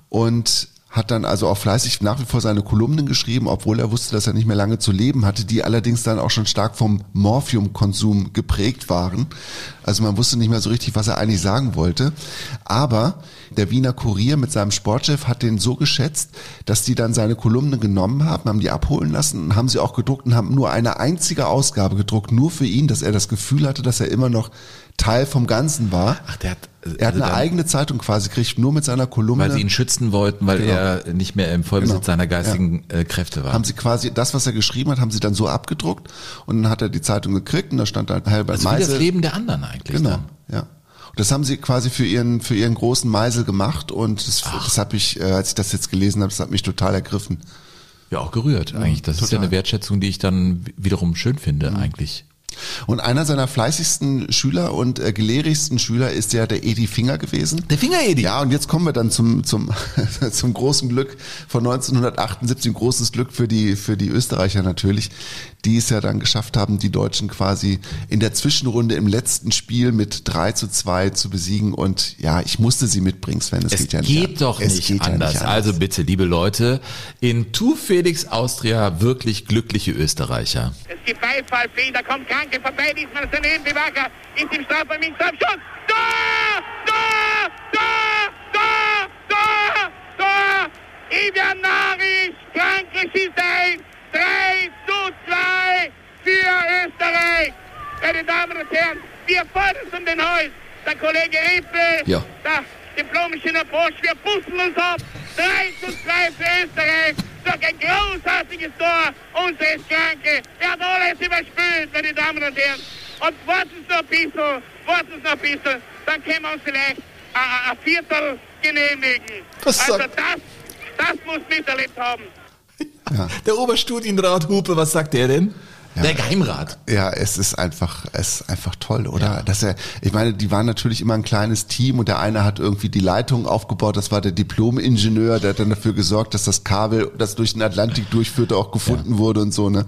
Und hat dann also auch fleißig nach wie vor seine Kolumnen geschrieben, obwohl er wusste, dass er nicht mehr lange zu leben hatte, die allerdings dann auch schon stark vom Morphiumkonsum geprägt waren. Also man wusste nicht mehr so richtig, was er eigentlich sagen wollte. Aber der Wiener Kurier mit seinem Sportchef hat den so geschätzt, dass die dann seine Kolumnen genommen haben, haben die abholen lassen und haben sie auch gedruckt und haben nur eine einzige Ausgabe gedruckt, nur für ihn, dass er das Gefühl hatte, dass er immer noch Teil vom Ganzen war. Ach, der hat, Er hat also eine dann- eigene Zeitung quasi gekriegt, nur mit seiner Kolumne. Weil sie ihn schützen wollten, weil Genau. er nicht mehr im Vollbesitz Genau. seiner geistigen äh, Kräfte war. haben sie quasi das, was er geschrieben hat, haben sie dann so abgedruckt und dann hat er die Zeitung gekriegt und da stand dann Herbert also wie Meisel. das Leben der anderen eigentlich. Genau, Dann. ja. Das haben sie quasi für ihren für ihren großen Meisel gemacht und das, das habe ich, äh, als ich das jetzt gelesen habe, das hat mich total ergriffen. Ja, auch gerührt eigentlich. Das ist ja total. eine Wertschätzung, die ich dann wiederum schön finde eigentlich. Und einer seiner fleißigsten Schüler und äh, gelehrigsten Schüler ist ja der Edi Finger gewesen. Der Finger Edi. Ja, und jetzt kommen wir dann zum zum [LAUGHS] zum großen Glück von 1978, ein großes Glück für die für die Österreicher natürlich, die es ja dann geschafft haben, die Deutschen quasi in der Zwischenrunde im letzten Spiel mit 3 zu 2 zu besiegen und ja, ich musste sie mitbringen, Sven, es, Es geht ja nicht geht an- doch es nicht, geht ja anders. nicht Also bitte, liebe Leute, in Tu Felix Austria wirklich glückliche Österreicher. Es gibt Beifall da kommt Kranke vorbei, diesmal ist daneben Bewacher, ist im Strafraum, im. Tor! Tor! Tor! Tor! Tor! Tor! Im wer narrisch, Frankreich ist eins, drei zu zwei für Österreich. Meine Damen und Herren, wir fordern um den Hals. Der Kollege Rippe, Ja. der diplomische Approach, wir pusten uns ab. 3 zu 2 für Österreich. Durch ein großartiges Tor unseres Kranke. Er hat alles überspült, meine Damen und Herren. Und warten Sie noch ein bisschen, warten Sie noch ein bisschen, dann können wir uns vielleicht ein, ein Viertel genehmigen. Was also sagt- das, das muss miterlebt haben. Der Oberstudienrat Hupe, was sagt der denn? Der Geheimrat. Ja, es ist einfach, es ist einfach toll, oder? Dass er, ich meine, die waren natürlich immer ein kleines Team und der eine hat irgendwie die Leitung aufgebaut, das war der Diplom-Ingenieur, der hat dann dafür gesorgt, dass das Kabel, das durch den Atlantik durchführte, auch gefunden wurde und so, ne?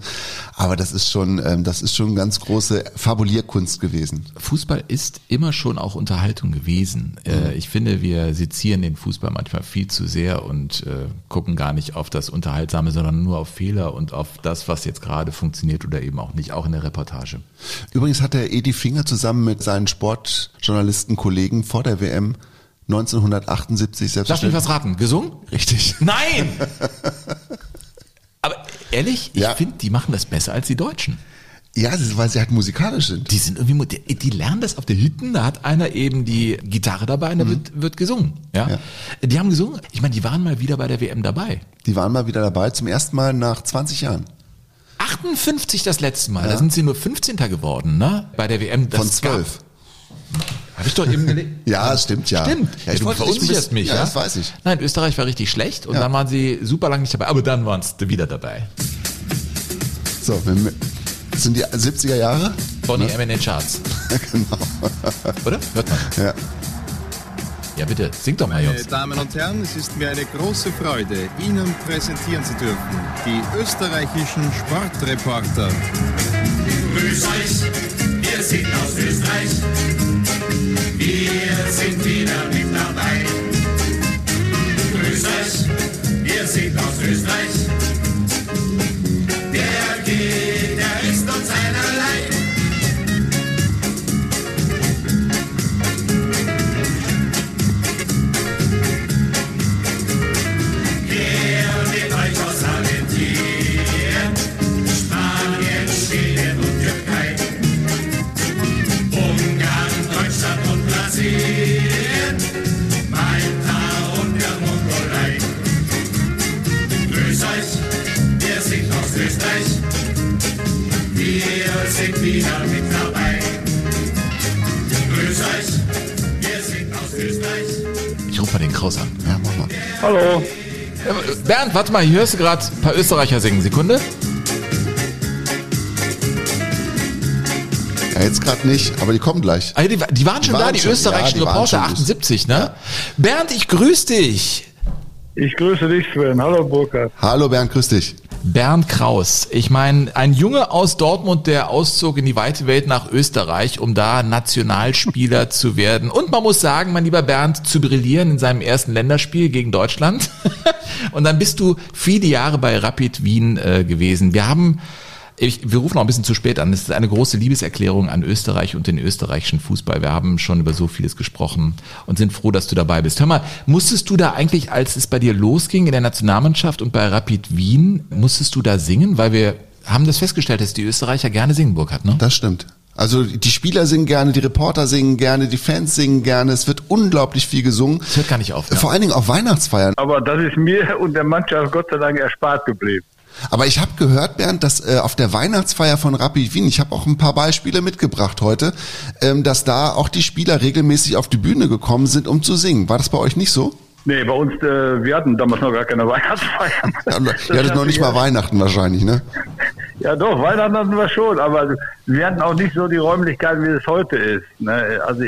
Aber das ist schon, ähm, das ist schon ganz große Fabulierkunst gewesen. Fußball ist immer schon auch Unterhaltung gewesen. Äh, ich finde, wir sezieren den Fußball manchmal viel zu sehr und äh, gucken gar nicht auf das Unterhaltsame, sondern nur auf Fehler und auf das, was jetzt gerade funktioniert oder eben auch nicht, auch in der Reportage. Übrigens hat der Edi Finger zusammen mit seinen Sportjournalistenkollegen vor der WM 1978 selbst. Lass mich was raten. Gesungen? Richtig. Nein! [LAUGHS] Aber ehrlich, ich finde, die machen das besser als die Deutschen. Ja, ist, weil sie halt musikalisch sind. Die sind irgendwie, die, die lernen das auf der Hütten, da hat einer eben die Gitarre dabei und da wird, wird gesungen. Ja? Die haben gesungen. Ich meine, die waren mal wieder bei der WM dabei. Die waren mal wieder dabei, zum ersten Mal nach 20 Jahren. 58 das letzte Mal, Ja. da sind sie nur 15. geworden, ne? Bei der WM. Von 12. Habe ich doch eben gelegt. [LAUGHS] Ja, stimmt, ja. Stimmt. Ja, ich du wollte verunsicherst mich, ja, ja? das weiß ich. Nein, Österreich war richtig schlecht und Ja. dann waren sie super lang nicht dabei, aber dann waren sie wieder dabei. So, wir, das sind die 70er Jahre? Von den MNN Charts. [LAUGHS] genau. Oder? Hört man. Ja. Ja, bitte, sing doch mal, Meine Jungs. Damen und Herren, es ist mir eine große Freude, Ihnen präsentieren zu dürfen die österreichischen Sportreporter. Grüß euch, wir sind aus Österreich. Wir sind wieder mit dabei. Grüß euch, wir sind aus Österreich. Kraus an. Ja, mach mal. Hallo. Bernd, warte mal, hier hörst du gerade ein paar Österreicher singen. Sekunde. Ja, jetzt gerade nicht, aber die kommen gleich. Ah, die, die waren schon Die da, waren die schon, österreichischen ja, die Reporter, schon. 78, ne? Bernd, ich grüße dich. Ich grüße dich, Sven. Hallo, Burkhard. Hallo Bernd, grüß dich. Bernd Kraus. Ich meine, ein Junge aus Dortmund, der auszog in die weite Welt nach Österreich, um da Nationalspieler [LAUGHS] zu werden. Und man muss sagen, mein lieber Bernd, zu brillieren in seinem ersten Länderspiel gegen Deutschland. [LAUGHS] Und dann bist du viele Jahre bei Rapid Wien äh, gewesen. Wir haben ich, wir rufen auch ein bisschen zu spät an. Es ist eine große Liebeserklärung an Österreich und den österreichischen Fußball. Wir haben schon über so vieles gesprochen und sind froh, dass du dabei bist. Hör mal, musstest du da eigentlich, als es bei dir losging in der Nationalmannschaft und bei Rapid Wien, musstest du da singen? Weil wir haben das festgestellt, dass die Österreicher gerne singen, Burkhard, ne? Das stimmt. Also die Spieler singen gerne, die Reporter singen gerne, die Fans singen gerne. Es wird unglaublich viel gesungen. Es hört gar nicht auf. Vor allen Dingen auf Weihnachtsfeiern. Aber das ist mir und der Mannschaft Gott sei Dank erspart geblieben. Aber ich habe gehört, Bernd, dass äh, auf der Weihnachtsfeier von Rapid Wien, ich habe auch ein paar Beispiele mitgebracht heute, ähm, dass da auch die Spieler regelmäßig auf die Bühne gekommen sind, um zu singen. War das bei euch nicht so? Nee, bei uns, äh, wir hatten damals noch gar keine Weihnachtsfeiern. [LAUGHS] Ja, Ihr hattet noch nicht mal Weihnachten wahrscheinlich, ne? Ja doch, Weihnachten hatten wir schon, aber wir hatten auch nicht so die Räumlichkeiten, wie es heute ist. Ne? Also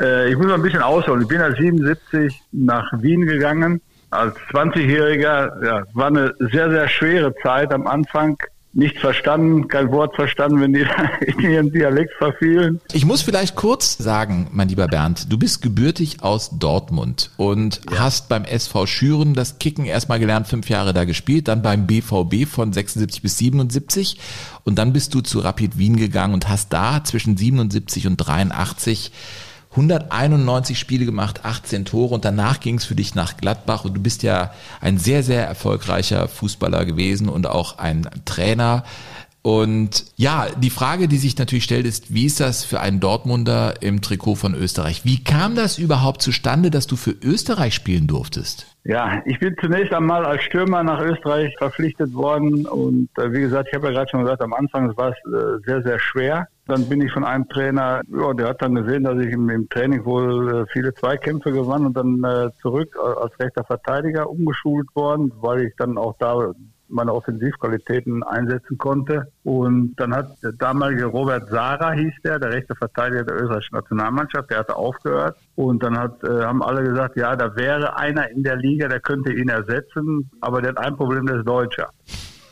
äh, ich muss mal ein bisschen ausholen. Ich bin als 77 nach Wien gegangen, als 20-Jähriger. Ja, war eine sehr, sehr schwere Zeit am Anfang. Nichts verstanden, kein Wort verstanden, wenn die [LAUGHS] in ihren Dialekt verfielen. Ich muss vielleicht kurz sagen, mein lieber Bernd, du bist gebürtig aus Dortmund und hast beim SV Schüren das Kicken erstmal gelernt, fünf Jahre da gespielt, dann beim BVB von 76 bis 77 und dann bist du zu Rapid Wien gegangen und hast da zwischen 77 und 83 191 Spiele gemacht, 18 Tore und danach ging es für dich nach Gladbach und du bist ja ein sehr, sehr erfolgreicher Fußballer gewesen und auch ein Trainer. Und ja, die Frage, die sich natürlich stellt, ist, wie ist das für einen Dortmunder im Trikot von Österreich? Wie kam das überhaupt zustande, dass du für Österreich spielen durftest? Ja, ich bin zunächst einmal als Stürmer nach Österreich verpflichtet worden und äh, wie gesagt, ich habe ja gerade schon gesagt, am Anfang war es äh, sehr, sehr schwer. Dann bin ich von einem Trainer, ja, der hat dann gesehen, dass ich im, Training wohl äh, viele Zweikämpfe gewann und dann äh, zurück äh, als rechter Verteidiger umgeschult worden, weil ich dann auch da meine Offensivqualitäten einsetzen konnte. Und dann hat der damalige Robert Sara, hieß der, der rechte Verteidiger der österreichischen Nationalmannschaft, der hatte aufgehört. Und dann hat, äh, haben alle gesagt, ja, da wäre einer in der Liga, der könnte ihn ersetzen, aber der hat ein Problem, der ist Deutscher.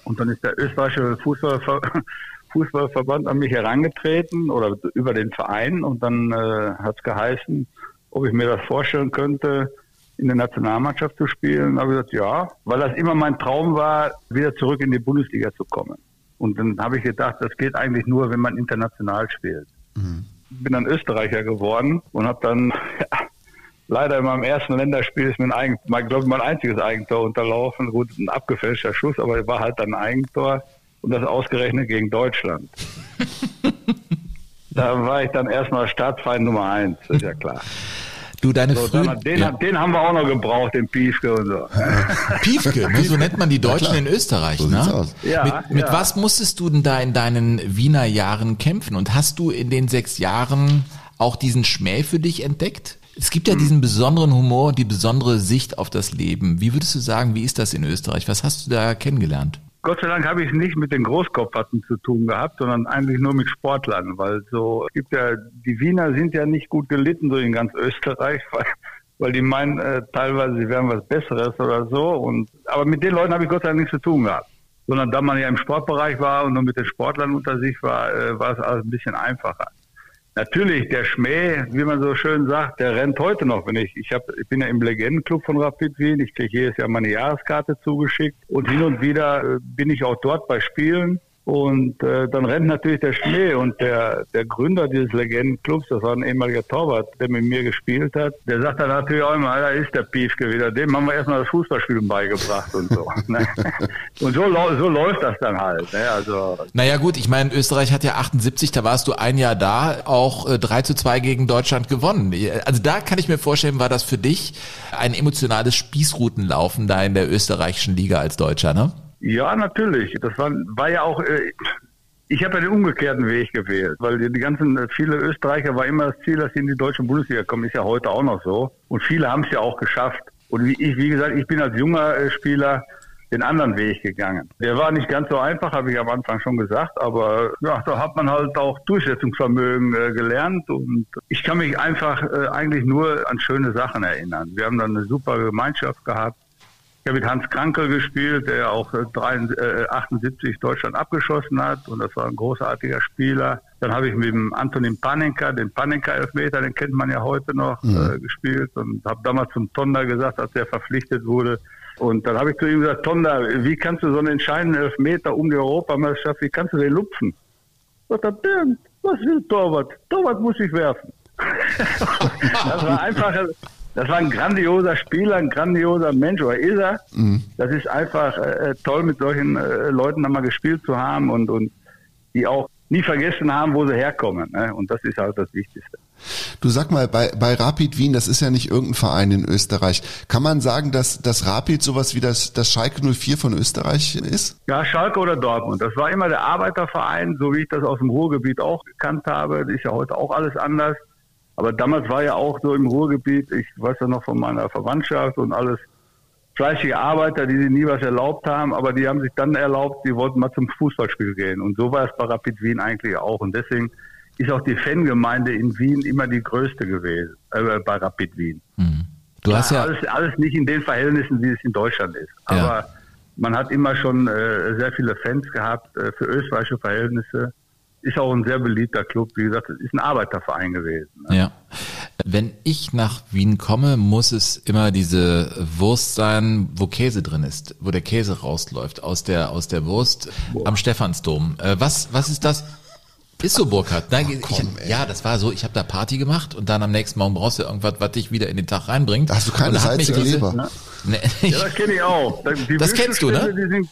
Und dann ist der österreichische Fußballver [LAUGHS] Fußballverband an mich herangetreten oder über den Verein und dann äh, hat es geheißen, ob ich mir das vorstellen könnte, in der Nationalmannschaft zu spielen. Da habe ich gesagt, ja, weil das immer mein Traum war, wieder zurück in die Bundesliga zu kommen. Und dann habe ich gedacht, das geht eigentlich nur, wenn man international spielt. Mhm. Bin dann Österreicher geworden und habe dann [LAUGHS] ja, leider in meinem ersten Länderspiel ist mir ein Eigen, mein, glaube ich, mein einziges Eigentor unterlaufen. Gut, ein abgefälschter Schuss, aber war halt ein Eigentor und das ausgerechnet gegen Deutschland. da war ich dann erstmal Staatsfeind Nummer eins, ist ja klar. Du, deine so, dann, den, ja. den, haben wir auch noch gebraucht, den Piefke und so. [LAUGHS] Piefke, ne? so nennt man die Deutschen ja, in Österreich. So ne? Ja, mit mit ja. was musstest du denn da in deinen Wiener Jahren kämpfen? Und hast du in den sechs Jahren auch diesen Schmäh für dich entdeckt? Es gibt ja hm. diesen besonderen Humor, die besondere Sicht auf das Leben. Wie würdest du sagen, wie ist das in Österreich? Was hast du da kennengelernt? Gott sei Dank habe ich es nicht mit den Großkopferten zu tun gehabt, sondern eigentlich nur mit Sportlern, weil so es gibt ja die Wiener sind ja nicht gut gelitten so in ganz Österreich, [LAUGHS] weil, weil die meinen äh, teilweise sie wären was Besseres oder so und aber mit den Leuten habe ich Gott sei Dank nichts zu tun gehabt, sondern da man ja im Sportbereich war und nur mit den Sportlern unter sich war, äh, war es alles ein bisschen einfacher. Natürlich, der Schmäh, wie man so schön sagt, der rennt heute noch. Wenn ich, ich, hab, ich bin ja im Legendenclub von Rapid Wien, ich kriege jedes Jahr meine Jahreskarte zugeschickt. Und hin und wieder äh, bin ich auch dort bei Spielen und äh, dann rennt natürlich der Schnee und der, der Gründer dieses Legendenclubs, das war ein ehemaliger Torwart, der mit mir gespielt hat, der sagt dann natürlich auch immer, da ist der Piefke wieder, dem haben wir erstmal das Fußballspielen beigebracht und so. [LAUGHS] ne? Und so, so läuft das dann halt. Ne? Also, naja gut, ich meine, Österreich hat ja 78, da warst du ein Jahr da, auch äh, 3 zu 2 gegen Deutschland gewonnen. Also da kann ich mir vorstellen, war das für dich ein emotionales Spießrutenlaufen da in der österreichischen Liga als Deutscher, ne? Ja, natürlich. Das war, war ja auch, äh, ich habe ja den umgekehrten Weg gewählt, weil die, ganzen, äh, viele Österreicher war immer das Ziel, dass sie in die deutsche Bundesliga kommen, ist ja heute auch noch so. Und viele haben es ja auch geschafft. Und wie ich, wie gesagt, ich bin als junger äh, Spieler den anderen Weg gegangen. Der war nicht ganz so einfach, habe ich am Anfang schon gesagt, aber ja, da hat man halt auch Durchsetzungsvermögen äh, gelernt und ich kann mich einfach äh, eigentlich nur an schöne Sachen erinnern. Wir haben dann eine super Gemeinschaft gehabt. Ich habe mit Hans Krankel gespielt, der auch 73, äh, 78 Deutschland abgeschossen hat und das war ein großartiger Spieler. Dann habe ich mit dem Antonin Panenka, den Panenka-Elfmeter, den kennt man ja heute noch, mhm. äh, gespielt und habe damals zum Tonda gesagt, als er verpflichtet wurde. Und dann habe ich zu ihm gesagt, Tonda, wie kannst du so einen entscheidenden Elfmeter um die Europameisterschaft, wie kannst du den lupfen? Was hat Bernd, was will Torwart? Torwart muss ich werfen. [LAUGHS] das war einfach, das war ein grandioser Spieler, ein grandioser Mensch, oder ist er. Mhm. Das ist einfach äh, toll, mit solchen äh, Leuten einmal gespielt zu haben und, und die auch nie vergessen haben, wo sie herkommen. Ne? Und das ist halt das Wichtigste. Du sag mal, bei, bei Rapid Wien, das ist ja nicht irgendein Verein in Österreich. Kann man sagen, dass, dass Rapid sowas wie das, das Schalke 04 von Österreich ist? Ja, Schalke oder Dortmund. Das war immer der Arbeiterverein, so wie ich das aus dem Ruhrgebiet auch gekannt habe. Das ist ja heute auch alles anders. Aber damals war ja auch so im Ruhrgebiet, ich weiß ja noch von meiner Verwandtschaft und alles, fleißige Arbeiter, die sich nie was erlaubt haben, aber die haben sich dann erlaubt, die wollten mal zum Fußballspiel gehen. Und so war es bei Rapid Wien eigentlich auch. Und deswegen ist auch die Fangemeinde in Wien immer die größte gewesen, äh, bei Rapid Wien. Mhm. Du hast ja, alles, alles nicht in den Verhältnissen, wie es in Deutschland ist. Aber ja. man hat immer schon äh, sehr viele Fans gehabt äh, für österreichische Verhältnisse ist auch ein sehr beliebter Club. Wie gesagt, es ist ein Arbeiterverein gewesen. Ne? Ja. Wenn ich nach Wien komme, muss es immer diese Wurst sein, wo Käse drin ist, wo der Käse rausläuft aus der, aus der Wurst Boah. am Stephansdom. Äh, was, was ist das? Ist so, Burkhard. Nein, ich, ja, das war so, ich habe da Party gemacht und dann am nächsten Morgen brauchst du irgendwas, was dich wieder in den Tag reinbringt. Hast du keine salzige Leber? [LAUGHS] Nee, Ja, das kenne ich auch. Die Das kennst du, ne? Die sind,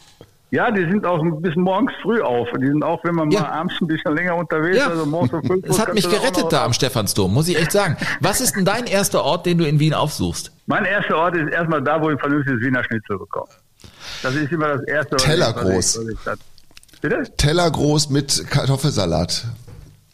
ja, die sind auch ein bisschen morgens früh auf. Die sind auch, wenn man Ja. mal abends ein bisschen länger unterwegs ist, Ja, also morgens um fünf es Uhr hat mich gerettet da am Stephansdom, muss ich echt sagen. Was ist denn dein erster Ort, den du in Wien aufsuchst? Mein erster Ort ist erstmal da, wo ich ein vernünftiges Wiener Schnitzel bekomme. Das ist immer das erste. was Teller groß. Bitte? Teller groß mit Kartoffelsalat.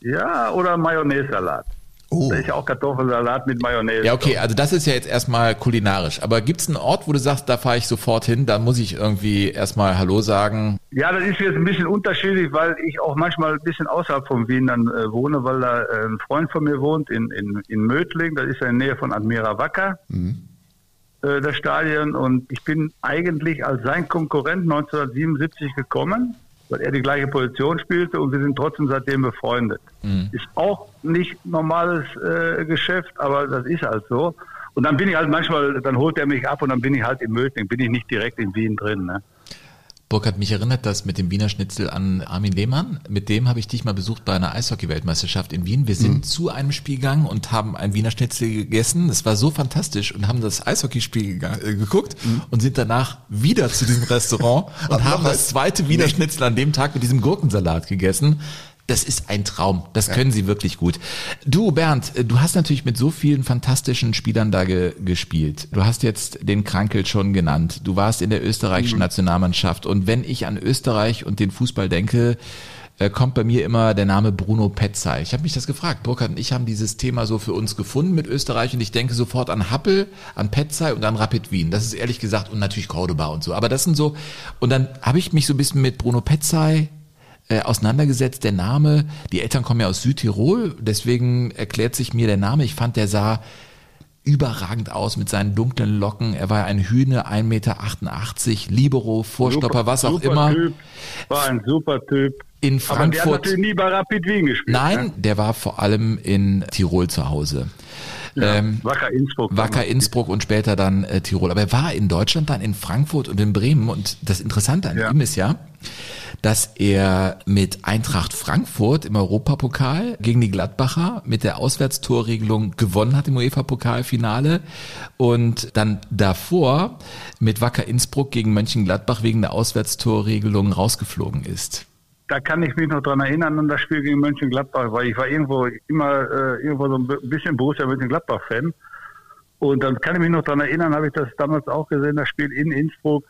Ja, oder Mayonnaise-Salat. Oh. Da ist ja auch Kartoffelsalat mit Mayonnaise. Ja, okay, also das ist ja jetzt erstmal kulinarisch. Aber gibt's einen Ort, wo du sagst, da fahre ich sofort hin, da muss ich irgendwie erstmal Hallo sagen? Ja, das ist jetzt ein bisschen unterschiedlich, weil ich auch manchmal ein bisschen außerhalb von Wien dann äh, wohne, weil da äh, ein Freund von mir wohnt in, in, in Mödling, das ist ja in der Nähe von Admira Wacker, äh, das Stadion. Und ich bin eigentlich als sein Konkurrent 1977 gekommen, weil er die gleiche Position spielte und wir sind trotzdem seitdem befreundet. Ist auch nicht normales äh, Geschäft, aber das ist halt so. Und dann bin ich halt manchmal, dann holt er mich ab und dann bin ich halt in Mödling, bin ich nicht direkt in Wien drin. Ne? Burkhard, mich erinnert das mit dem Wiener Schnitzel an Armin Lehmann. Mit dem habe ich dich mal besucht bei einer Eishockey-Weltmeisterschaft in Wien. Wir sind zu einem Spiel gegangen und haben ein Wiener Schnitzel gegessen. Das war so fantastisch und haben das Eishockeyspiel äh, geguckt und sind danach wieder zu diesem Restaurant [LAUGHS] und haben das zweite Wiener Schnitzel an dem Tag mit diesem Gurkensalat gegessen. Das ist ein Traum. Das können sie wirklich gut. Du, Bernd, du hast natürlich mit so vielen fantastischen Spielern da ge gespielt. Du hast jetzt den Krankel schon genannt. Du warst in der österreichischen Nationalmannschaft. Und wenn ich an Österreich und den Fußball denke, äh, kommt bei mir immer der Name Bruno Petzai. Ich habe mich das gefragt. Burkhard und ich haben dieses Thema so für uns gefunden mit Österreich und ich denke sofort an Happel, an Petzai und an Rapid Wien. Das ist ehrlich gesagt und natürlich Cordoba und so. Aber das sind so, und dann habe ich mich so ein bisschen mit Bruno Petzai äh, auseinandergesetzt, der Name. Die Eltern kommen ja aus Südtirol, deswegen erklärt sich mir der Name. Ich fand, der sah überragend aus mit seinen dunklen Locken. Er war ein Hühne, 1,88 Meter, Libero, Vorstopper, was auch super immer. Typ, war ein super Typ. In Aber der hat Frankfurt. natürlich nie bei Rapid Wien gespielt. Nein, Ne? der war vor allem in Tirol zu Hause. Ähm, Wacker Innsbruck. Wacker Innsbruck und später dann äh, Tirol. Aber er war in Deutschland dann in Frankfurt und in Bremen. Und das Interessante an ihm ist ja, dass er mit Eintracht Frankfurt im Europapokal gegen die Gladbacher mit der Auswärtstorregelung gewonnen hat im UEFA-Pokalfinale und dann davor mit Wacker Innsbruck gegen Mönchengladbach wegen der Auswärtstorregelung rausgeflogen ist. Da kann ich mich noch dran erinnern an das Spiel gegen Mönchengladbach, weil ich war irgendwo immer äh, irgendwo so ein bi- bisschen Borussia Mönchengladbach-Fan. Und dann kann ich mich noch dran erinnern, habe ich das damals auch gesehen, das Spiel in Innsbruck.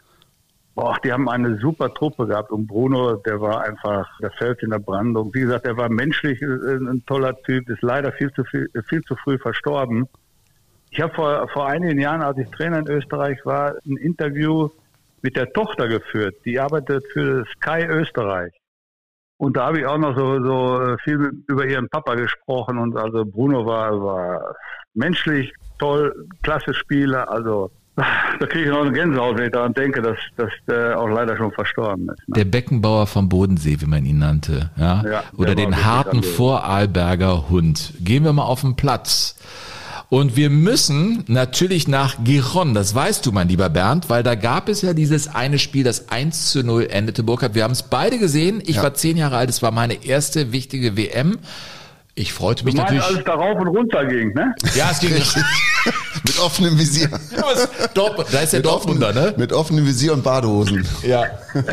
Boah, die haben eine super Truppe gehabt und Bruno, der war einfach der Fels in der Brandung. Wie gesagt, er war menschlich äh, ein toller Typ, ist leider viel zu viel, viel zu früh verstorben. Ich habe vor, vor einigen Jahren, als ich Trainer in Österreich war, ein Interview mit der Tochter geführt. Die arbeitet für Sky Österreich. Und da habe ich auch noch so, so äh, viel über ihren Papa gesprochen und also Bruno war, war menschlich toll, klasse Spieler, also [LAUGHS] da kriege ich noch eine Gänsehaut, wenn ich daran denke, dass, dass der auch leider schon verstorben ist. Der Beckenbauer vom Bodensee, wie man ihn nannte, ja, Ja, oder den harten. Vorarlberger Hund. Gehen wir mal auf den Platz. Und wir müssen natürlich nach Giron, das weißt du, mein lieber Bernd, weil da gab es ja dieses eine Spiel, das 1 zu 0 endete, Burkhard. Wir haben es beide gesehen. Ich war zehn Jahre alt, es war meine erste wichtige WM. Ich freute mich Du meinst, natürlich. alles da rauf und runter ging, ne? Ja, es ging [LAUGHS] Mit offenem Visier. Da ist der Mit Dortmunder, ne? Mit offenem Visier und Badehosen. Ja. [LAUGHS]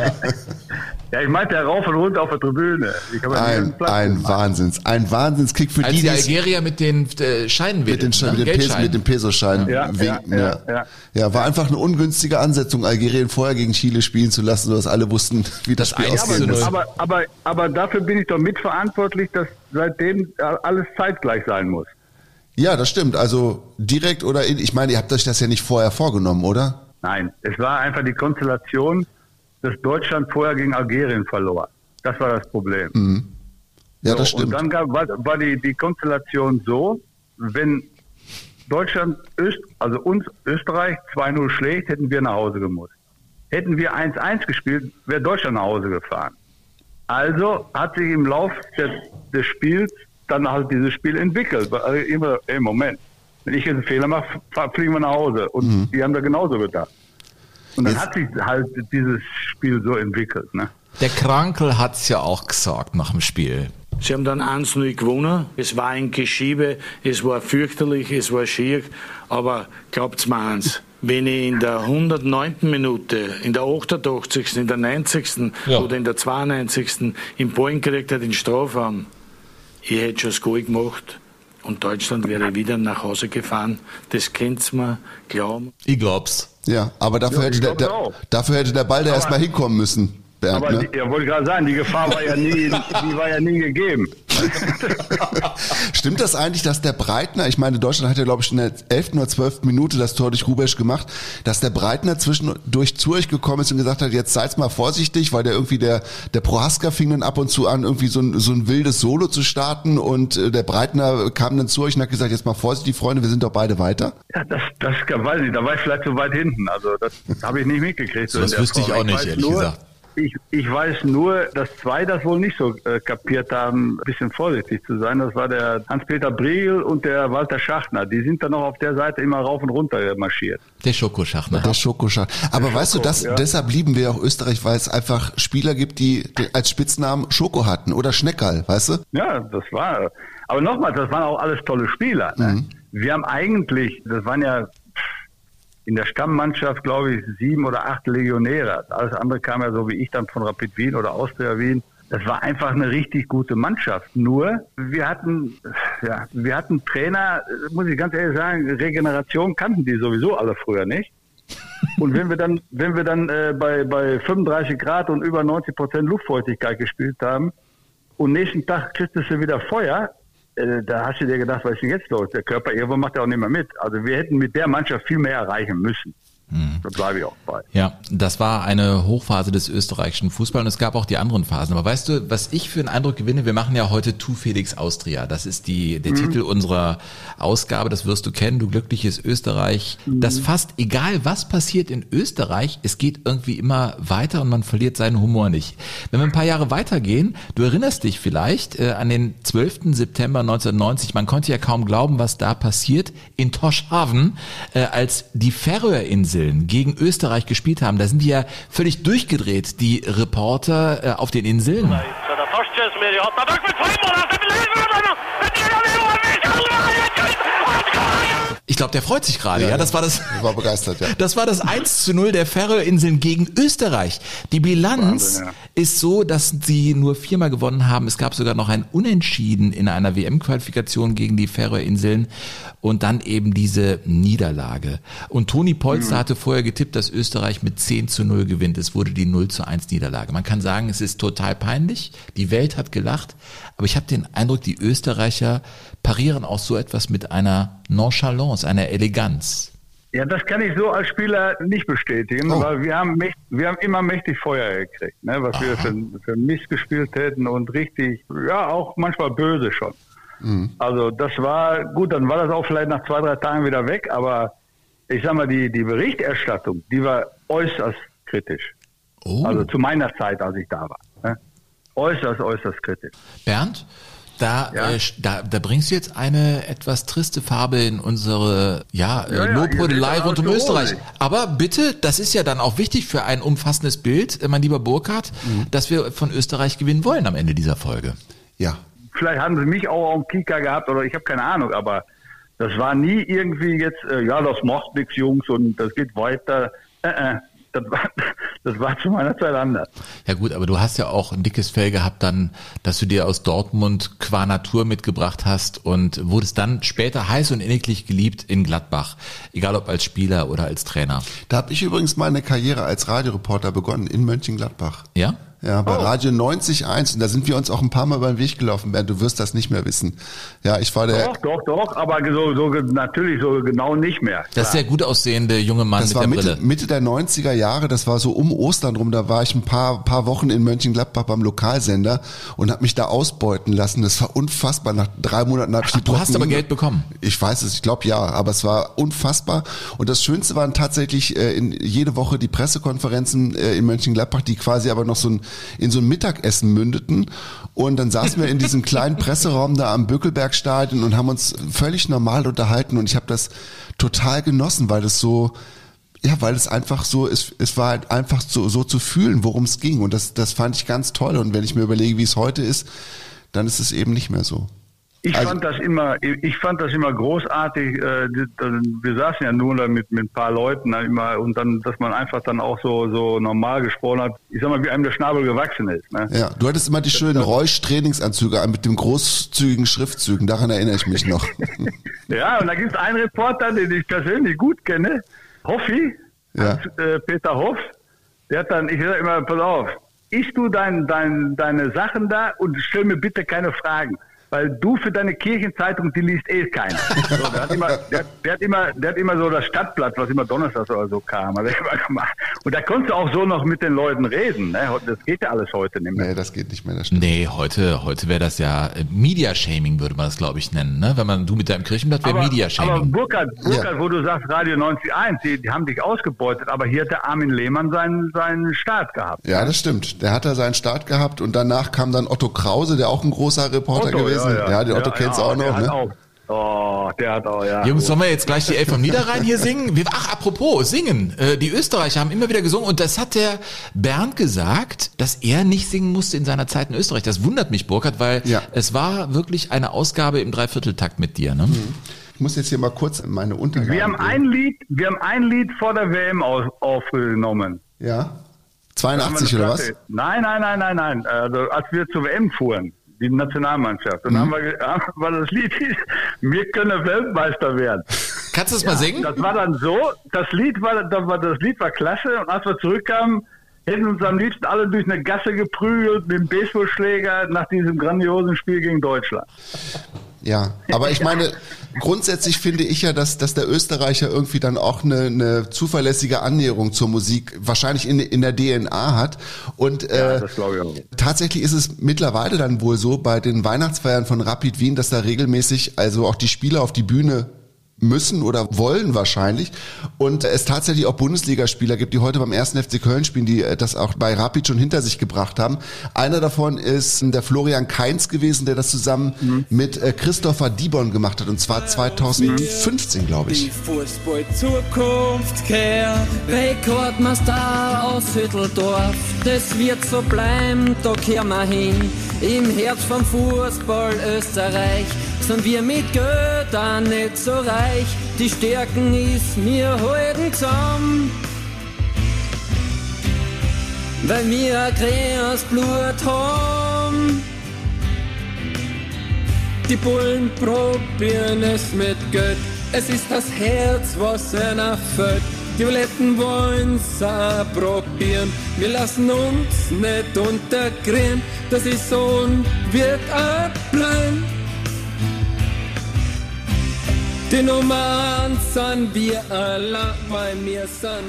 Ja, ich meinte ja rauf und runter auf der Tribüne. Ein, ein. Wahnsinns, ein Wahnsinnskick für Als die, die Algerier mit den äh, Scheinen mit den, wedelten, mit ne? den, Pes Geldscheinen. mit den Pesoscheinen Ja, ja, winken. ja, Ja, ja. ja. war einfach eine ungünstige Ansetzung, Algerien vorher gegen Chile spielen zu lassen, sodass alle wussten, wie das, Spiel ausgehen muss. aber, aber, aber, aber dafür bin ich doch mitverantwortlich, dass seitdem alles zeitgleich sein muss. Ja, das stimmt. Also direkt oder in, ich meine, ihr habt euch das ja nicht vorher vorgenommen, oder? Nein, es war einfach die Konstellation, dass Deutschland vorher gegen Algerien verlor. Das war das Problem. Mhm. Ja, das So, stimmt. Und dann gab, war, war die, die Konstellation so, wenn Deutschland, Öst, also uns Österreich 2-0 schlägt, hätten wir nach Hause gemusst. Hätten wir 1-1 gespielt, wäre Deutschland nach Hause gefahren. Also hat sich im Lauf des, des Spiels dann halt dieses Spiel entwickelt. Also immer, ey, Moment, wenn ich jetzt einen Fehler mache, fliegen wir nach Hause. Und Mhm. die haben da genauso gedacht. Und dann hat sich halt dieses Spiel so entwickelt. Ne? Der Krankel hat's ja auch gesagt nach dem Spiel. Sie haben dann 1-0 gewonnen. Es war ein Geschiebe, es war fürchterlich, es war schier. Aber glaubt's mir eins, wenn ich in der 109. Minute, in der 88., in der 90. Ja. oder in der 92. im Ballen gekriegt hat, in Strafraum, ich hätte schon das Goal gemacht und Deutschland wäre wieder nach Hause gefahren. Das kennt's mir, glauben. Ich glaub's. Ja, aber dafür, Ja, hätte, der, der, dafür hätte der Ball da erstmal hinkommen müssen. Bernd, Aber ne? die, ja, wollte gerade sagen, die Gefahr war ja nie, die war ja nie gegeben. [LAUGHS] Stimmt das eigentlich, dass der Breitner, ich meine, Deutschland hat ja, glaube ich, in der 11. oder 12. Minute das Tor durch Rubesch gemacht, dass der Breitner zwischendurch zu euch gekommen ist und gesagt hat, jetzt seid mal vorsichtig, weil der irgendwie, der, der Prohaska fing dann ab und zu an, irgendwie so ein, so ein wildes Solo zu starten und äh, der Breitner kam dann zu euch und hat gesagt, jetzt mal vorsichtig, Freunde, wir sind doch beide weiter. Ja, das, das weiß ich nicht, da war ich vielleicht zu weit hinten. Also das [LAUGHS] habe ich nicht mitgekriegt. So der wüsste ich auch nicht, ehrlich nur, gesagt. Ich, ich weiß nur, dass zwei das wohl nicht so äh, kapiert haben, ein bisschen vorsichtig zu sein. Das war der Hans-Peter Briegel und der Walter Schachtner. Die sind dann noch auf der Seite immer rauf und runter marschiert. Der Schokoschachner. Der Schokoschach. Aber weißt du, das, ja. deshalb lieben wir auch Österreich, weil es einfach Spieler gibt, die, die als Spitznamen Schoko hatten oder Schneckerl, weißt du? Ja, das war. Aber nochmals, das waren auch alles tolle Spieler. Ne? Wir haben eigentlich, das waren ja in der Stammmannschaft, glaube ich, sieben oder acht Legionäre. Alles andere kam ja so wie ich dann von Rapid Wien oder Austria Wien. Das war einfach eine richtig gute Mannschaft. Nur, wir hatten, ja, wir hatten Trainer, muss ich ganz ehrlich sagen, Regeneration kannten die sowieso alle früher nicht. Und wenn wir dann, wenn wir dann äh, bei, bei 35 Grad und über 90 Prozent Luftfeuchtigkeit gespielt haben und nächsten Tag kriegst du wieder Feuer, äh, da hast du dir gedacht, was ist denn jetzt los? Der Körper irgendwo macht ja auch nicht mehr mit. Also wir hätten mit der Mannschaft viel mehr erreichen müssen. Da bleibe ich auch bei. Ja, das war eine Hochphase des österreichischen Fußballs und es gab auch die anderen Phasen. Aber weißt du, was ich für einen Eindruck gewinne? Wir machen ja heute Tu Felix Austria. Das ist die, der Mhm. Titel unserer Ausgabe. Das wirst du kennen, du glückliches Österreich. Das fast egal, was passiert in Österreich, es geht irgendwie immer weiter und man verliert seinen Humor nicht. Wenn wir ein paar Jahre weitergehen, du erinnerst dich vielleicht äh, an den 12. September 1990. Man konnte ja kaum glauben, was da passiert in Torshavn, äh, als die Färöerinseln gegen Österreich gespielt haben. Da sind die ja völlig durchgedreht, die Reporter äh, auf den Inseln. Glaube, der freut sich gerade, ja, Das war das. War begeistert, ja. Das war das 1 [LAUGHS] zu 0 der Färöerinseln gegen Österreich. Die Bilanz Wahnsinn, ja. ist so, dass sie nur viermal gewonnen haben. Es gab sogar noch ein Unentschieden in einer WM-Qualifikation gegen die Färöerinseln und dann eben diese Niederlage. Und Toni Polster Mhm. hatte vorher getippt, dass Österreich mit 10 zu 0 gewinnt. Es wurde die 0 zu 1 Niederlage. Man kann sagen, es ist total peinlich. Die Welt hat gelacht. Aber ich habe den Eindruck, die Österreicher parieren auch so etwas mit einer Nonchalance, einer Eleganz. Ja, das kann ich so als Spieler nicht bestätigen, weil wir haben, wir haben immer mächtig Feuer gekriegt, ne, was wir für, für Mist gespielt hätten und richtig, ja, auch manchmal böse schon. Also das war gut, dann war das auch vielleicht nach zwei, drei Tagen wieder weg, aber ich sag mal, die, die Berichterstattung, die war äußerst kritisch. Also zu meiner Zeit, als ich da war. Ne? Äußerst, äußerst kritisch. Bernd, da, äh, da, da bringst du jetzt eine etwas triste Farbe in unsere ja, äh, Ja, ja, Lobhudelei rund um Österreich. Aber bitte, das ist ja dann auch wichtig für ein umfassendes Bild, äh, mein lieber Burkhard, dass wir von Österreich gewinnen wollen am Ende dieser Folge. Ja. Vielleicht haben sie mich auch am Kika gehabt oder ich habe keine Ahnung, aber das war nie irgendwie jetzt, äh, ja, das macht nichts, Jungs, und das geht weiter. Äh, äh, das, war, das war zu meiner Zeit anders. Ja gut, aber du hast ja auch ein dickes Fell gehabt dann, dass du dir aus Dortmund qua Natur mitgebracht hast und wurdest dann später heiß und inniglich geliebt in Gladbach, egal ob als Spieler oder als Trainer. Da habe ich übrigens meine Karriere als Radioreporter begonnen in Mönchengladbach. Ja? Ja, bei Oh. Radio 90.1 und da sind wir uns auch ein paar Mal über den Weg gelaufen, Bernd, du wirst das nicht mehr wissen. Ja, ich war der... Doch, doch, doch, aber so, so natürlich so genau nicht mehr. Das ist der gut aussehende junge Mann Das mit war der Mitte, Brille. Mitte der 90er Jahre, das war so um Ostern rum, da war ich ein paar, paar Wochen in Mönchengladbach beim Lokalsender und habe mich da ausbeuten lassen. Das war unfassbar. Nach drei Monaten habe ich die Du hast aber Geld bekommen. Ich weiß es, ich glaube ja, aber es war unfassbar. Und das Schönste waren tatsächlich äh, in jede Woche die Pressekonferenzen äh, in Mönchengladbach, die quasi aber noch so ein, in so ein Mittagessen mündeten. Und dann saßen wir in diesem [LAUGHS] kleinen Presseraum da am Böckelbergstadion und haben uns völlig normal unterhalten. Und ich habe das total genossen, weil das so Ja, weil es einfach so, es, es war halt einfach so, so zu fühlen, worum es ging. Und das, das fand ich ganz toll. Und wenn ich mir überlege, wie es heute ist, dann ist es eben nicht mehr so. Ich Also- fand das immer, ich fand das immer großartig. Äh, wir saßen ja nur mit, mit ein paar Leuten dann immer und dann, dass man einfach dann auch so, so normal gesprochen hat. Ich sag mal, wie einem der Schnabel gewachsen ist. Ne? Ja, du hattest immer die schönen Reusch-Trainingsanzüge an mit den großzügigen Schriftzügen. Daran erinnere ich mich noch. [LAUGHS] Ja, und da gibt es einen Reporter, den ich persönlich gut kenne, Hoffi, Ja. äh, Peter Hoff, der hat dann, ich sag immer, pass auf, ich tu dein, dein, deine Sachen da und stell mir bitte keine Fragen. Weil du für deine Kirchenzeitung, die liest eh keiner. So, der, hat immer, der, der, hat immer, der hat immer so das Stadtblatt, was immer donnerstags oder so kam. Hat immer gemacht. Und da konntest du auch so noch mit den Leuten reden. Ne? Das geht ja alles heute nicht mehr. Nee, das geht nicht mehr. Das stimmt. Nee, heute, heute wäre das ja äh, Media Shaming, würde man das, glaube ich, nennen. Ne? Wenn man du mit deinem Kirchenblatt wäre Media aber Shaming. Burkhard, Burkhard wo du sagst Radio 91, die, die haben dich ausgebeutet, aber hier hat der Armin Lehmann seinen, seinen Start gehabt. Ja, das stimmt. Der hat da seinen Start gehabt und danach kam dann Otto Krause, der auch ein großer Reporter Otto, gewesen. Ja, ja. den Otto Ja, kennst du ja, auch der noch, hat ne? Auch, oh, der hat auch, ja. Jungs, sollen wir jetzt gleich die Elf vom Niederrhein hier singen? Wir, ach, apropos, singen. Äh, die Österreicher haben immer wieder gesungen und das hat der Bernd gesagt, dass er nicht singen musste in seiner Zeit in Österreich. Das wundert mich, Burkhard, weil es war wirklich eine Ausgabe im Dreivierteltakt mit dir. Ne? Ich muss jetzt hier mal kurz in meine Unterlagen. Wir haben ein Lied, wir haben ein Lied vor der WM auf, aufgenommen. Ja. 82 oder was? Nein, nein, nein, nein, nein. Also, als wir zur WM fuhren, die Nationalmannschaft, und Mhm. [LAUGHS] haben wir, ge- war das Lied, hieß, [LAUGHS] wir können Weltmeister werden. Kannst du das mal singen? Das war dann so, das Lied war, das war, das Lied war klasse, und als wir zurückkamen, hätten uns am liebsten alle durch eine Gasse geprügelt mit dem Baseballschläger nach diesem grandiosen Spiel gegen Deutschland. Ja, aber ich meine, grundsätzlich finde ich ja, dass, dass der Österreicher irgendwie dann auch eine, eine zuverlässige Annäherung zur Musik wahrscheinlich in, in der DNA hat. Und äh, Das glaube ich auch. tatsächlich ist es mittlerweile dann wohl so bei den Weihnachtsfeiern von Rapid Wien, dass da regelmäßig also auch die Spieler auf die Bühne müssen oder wollen wahrscheinlich und es tatsächlich auch Bundesligaspieler gibt, die heute beim ersten FC Köln spielen, die äh, das auch bei Rapid schon hinter sich gebracht haben. Einer davon ist der Florian Kainz gewesen, der das zusammen mit äh, Christopher Dibon gemacht hat und zwar 2015, glaube ich. Die Fußball-Zukunft kehrt. Rekordmeister aus Hütteldorf, das wird so bleiben, da kehren wir hin. Im Herz vom Fußball Österreich sind wir mit auch nicht so reich. Die Stärken ist mir halten zusammen. Weil wir ein grünes Blut haben. Die Bullen probieren es mit Geld. Es ist das Herz, was einer fällt. Die Violetten wollen's auch probieren. Wir lassen uns nicht unterkriegen. Das ist so und wird auch bleiben.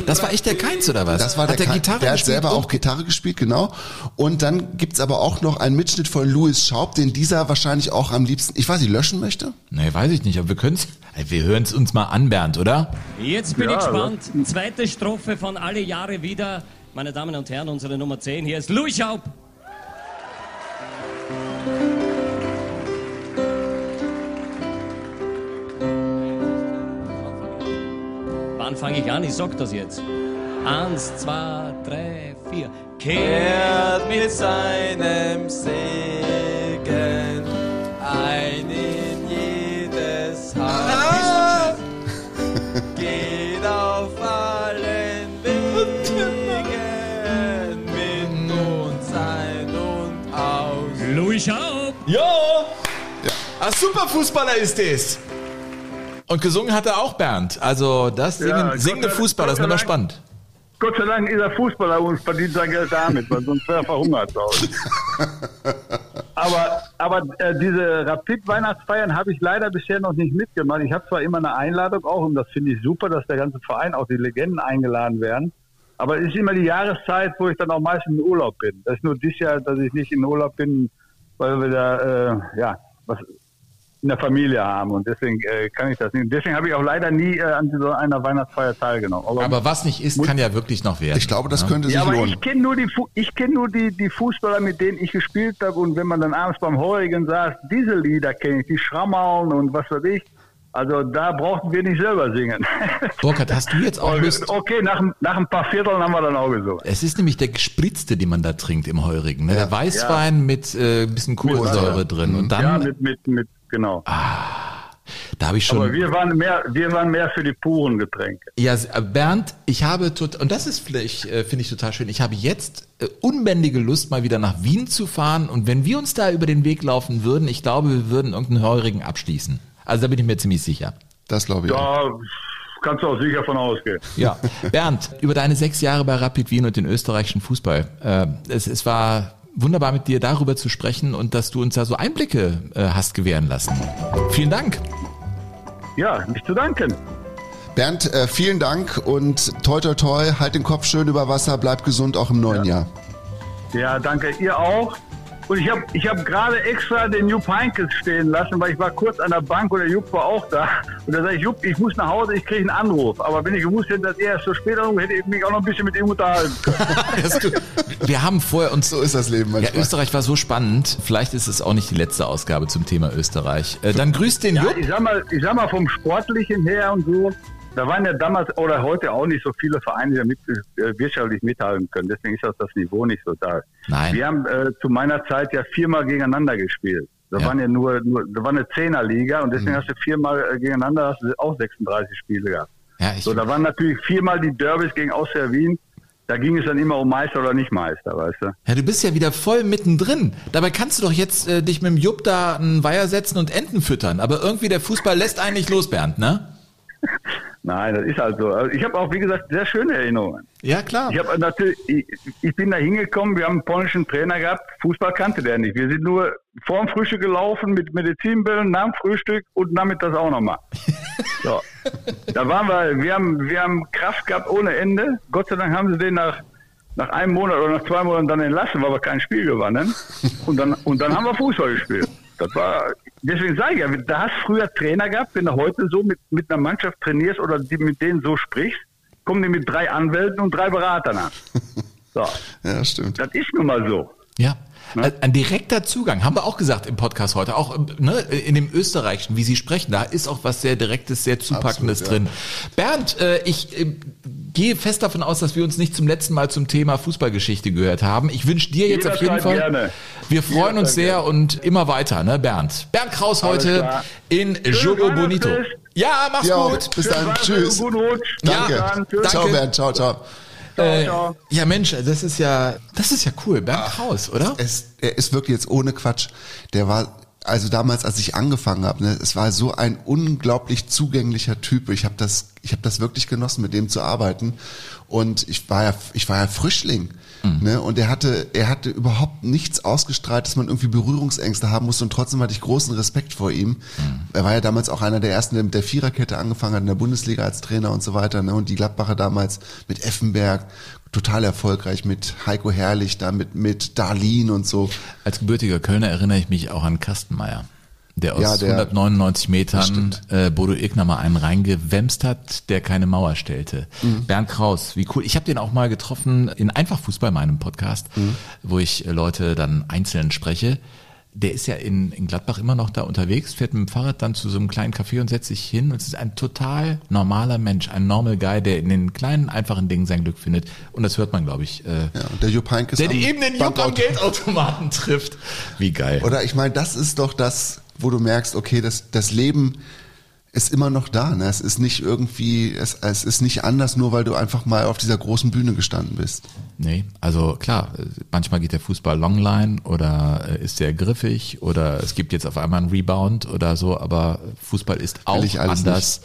Das war echt der Keins, oder was? Das war Hat der, der Gitarre der hat selber auch Gitarre gespielt, genau. Und dann gibt's aber auch noch einen Mitschnitt von Louis Schaub, den dieser wahrscheinlich auch am liebsten, ich weiß nicht, löschen möchte? Nee, weiß ich nicht, aber wir können's, wir hören es uns mal an, Bernd, oder? Jetzt bin Ja, ich gespannt. Zweite Strophe von Alle Jahre wieder. Meine Damen und Herren, unsere Nummer 10. Hier ist Louis Schaub. Wann fange ich an? Ich sag das jetzt. Eins, zwei, drei, vier. kehrt mit seinem Segen ein in jedes Haus. [LAUGHS] Geht auf allen Wegen mit uns ein und aus. Louis Schaub. Ja! Ein super Fußballer ist es. Und gesungen hat er auch Bernd. Also das singen, Ja, singende Fußballer, das ist Dank. spannend. Gott sei Dank ist er Fußballer und verdient sein Geld damit, weil sonst wäre er verhungert [LAUGHS] aber aber äh, diese Rapid-Weihnachtsfeiern habe ich leider bisher noch nicht mitgemacht. Ich habe zwar immer eine Einladung auch und das finde ich super, dass der ganze Verein, auch die Legenden eingeladen werden. Aber es ist immer die Jahreszeit, wo ich dann auch meistens in Urlaub bin. Das ist nur dieses Jahr, dass ich nicht in Urlaub bin, weil wir da äh, ja was in der Familie haben und deswegen äh, kann ich das nicht. Deswegen habe ich auch leider nie äh, an so einer Weihnachtsfeier teilgenommen. Aber was nicht ist, kann ja wirklich noch werden. Ich glaube, das Ja. könnte sich ja, aber lohnen. ich kenne nur die Fu- ich kenne nur die die Fußballer, mit denen ich gespielt habe und wenn man dann abends beim Heurigen saß, diese Lieder kenne ich, die Schrammeln und was weiß ich. Also da brauchten wir nicht selber singen. [LAUGHS] Burkhard, hast du jetzt auch Lust? Okay, nach, nach ein paar Vierteln haben wir dann auch gesungen. Es ist nämlich der gespritzte, den man da trinkt im Heurigen. Ne? Der Weißwein mit äh, ein bisschen Kohlensäure drin. Und dann, ja, mit, mit, mit, genau. da habe ich schon. Aber wir waren mehr, wir waren mehr für die puren Getränke. Ja, äh, Bernd, ich habe tot, und das ist vielleicht, äh, finde ich total schön, ich habe jetzt äh, unbändige Lust, mal wieder nach Wien zu fahren. Und wenn wir uns da über den Weg laufen würden, ich glaube, wir würden irgendeinen Heurigen abschließen. Also da bin ich mir ziemlich sicher. Das glaube ich. Da kannst du auch sicher von ausgehen. Ja, [LAUGHS] Bernd, über deine sechs Jahre bei Rapid Wien und den österreichischen Fußball. Äh, es, es war wunderbar mit dir darüber zu sprechen und dass du uns da so Einblicke äh, hast gewähren lassen. Vielen Dank. Ja, nicht zu danken. Bernd, äh, vielen Dank und toi toi toi, halt den Kopf schön über Wasser, bleib gesund auch im neuen Jahr. Ja, danke. Ihr auch. Und ich habe ich hab gerade extra den Jupp Heinkes stehen lassen, weil ich war kurz an der Bank und der Jupp war auch da. Und da sage ich, Jupp, ich muss nach Hause, ich kriege einen Anruf. Aber wenn ich gewusst hätte, dass er erst so spät anruft, hätte ich mich auch noch ein bisschen mit ihm unterhalten können. [LAUGHS] Wir haben vorher uns. So ist das Leben Ja, manchmal. Österreich war so spannend. Vielleicht ist es auch nicht die letzte Ausgabe zum Thema Österreich. Äh, dann grüßt den Ja, Jupp. ich sag mal, ich sag mal vom Sportlichen her und so, da waren ja damals oder heute auch nicht so viele Vereine, die damit äh, wirtschaftlich mithalten können. Deswegen ist auch das Niveau nicht so da. Nein. Wir haben äh, zu meiner Zeit ja viermal gegeneinander gespielt. Da Ja. waren ja nur, nur, da war eine Zehnerliga und deswegen Mhm. hast du viermal äh, gegeneinander hast du auch 36 Spiele gehabt. Ja, ich, So, da waren natürlich viermal die Derbys gegen Austria Wien. Da ging es dann immer um Meister oder nicht Meister, weißt du? Ja, du bist ja wieder voll mittendrin. Dabei kannst du doch jetzt äh, dich mit dem Jupp da einen Weiher setzen und Enten füttern. Aber irgendwie der Fußball lässt eigentlich los, Bernd, ne? Nein, das ist halt so. Also ich habe auch, wie gesagt, sehr schöne Erinnerungen. Ja, klar. Ich habe natürlich, ich, ich bin da hingekommen, wir haben einen polnischen Trainer gehabt, Fußball kannte der nicht. Wir sind nur vorm Frühstück gelaufen mit Medizinbällen, nach dem Frühstück und damit das auch nochmal. [LAUGHS] So. Da waren wir, wir haben, wir haben Kraft gehabt ohne Ende. Gott sei Dank haben sie den nach, nach einem Monat oder nach zwei Monaten dann entlassen, weil wir kein Spiel gewannen. Und dann, und dann haben wir Fußball gespielt. Das war, deswegen sage ich ja, da hast du früher Trainer gehabt, wenn du heute so mit, mit einer Mannschaft trainierst oder die, mit denen so sprichst, kommen die mit drei Anwälten und drei Beratern an. [LAUGHS] So. Ja, stimmt. Das ist nun mal so. Ja. Ein- Ein direkter Zugang, haben wir auch gesagt im Podcast heute, auch ähm, ne, in dem Österreichischen, wie Sie sprechen, da ist auch was sehr Direktes, sehr Zupackendes Absolut, drin. Bernd, äh, ich äh, gehe fest davon aus, dass wir uns nicht zum letzten Mal zum Thema Fußballgeschichte gehört haben. Ich wünsche dir jetzt auf jeden Fall, gerne. wir freuen uns Jederzeit sehr gerne. und immer weiter, ne Bernd. Bernd Kraus heute in Jogo Bonito. Ja, mach's Ja, gut. bis dann. Tschüss. Guten Rutsch. Danke. Dann. Tschüss. Ciao, Danke. Bernd. Ciao, ciao. Äh, ja, Mensch, das ist ja, das ist ja cool. Bernd Kraus, oder? Es, er ist wirklich jetzt ohne Quatsch. Der war, also damals, als ich angefangen habe, ne, es war so ein unglaublich zugänglicher Typ. Ich habe das, ich habe das wirklich genossen, mit dem zu arbeiten. Und ich war ja, ich war ja Frischling. Ne? Und er hatte, er hatte überhaupt nichts ausgestrahlt, dass man irgendwie Berührungsängste haben musste. Und trotzdem hatte ich großen Respekt vor ihm. Er war ja damals auch einer der ersten, der mit der Viererkette angefangen hat in der Bundesliga als Trainer und so weiter. Ne? Und die Gladbacher damals mit Effenberg total erfolgreich, mit Heiko Herrlich, da mit, mit Darlin und so. Als gebürtiger Kölner erinnere ich mich auch an Kastenmeier, der aus Ja, der- 199 Das Metern äh, Bodo Igner mal einen reingewämst hat, der keine Mauer stellte. Mhm. Bernd Kraus, wie cool. Ich habe den auch mal getroffen in Einfachfußball, meinem Podcast, Mhm. wo ich äh, Leute dann einzeln spreche. Der ist ja in, in Gladbach immer noch da unterwegs, fährt mit dem Fahrrad dann zu so einem kleinen Café und setzt sich hin. Und es ist ein total normaler Mensch, ein normal Guy, der in den kleinen, einfachen Dingen sein Glück findet. Und das hört man, glaube ich. Äh, Ja, der Jupp Heynckes der eben den Jupp am Geldautomaten trifft. Wie geil. Oder ich meine, das ist doch das, wo du merkst, okay, das, das Leben ist immer noch da. Ne? Es ist nicht irgendwie, es, es ist nicht anders, nur weil du einfach mal auf dieser großen Bühne gestanden bist. Nee, also klar, manchmal geht der Fußball Longline oder äh, ist sehr griffig oder es gibt jetzt auf einmal einen Rebound oder so, aber Fußball ist auch anders.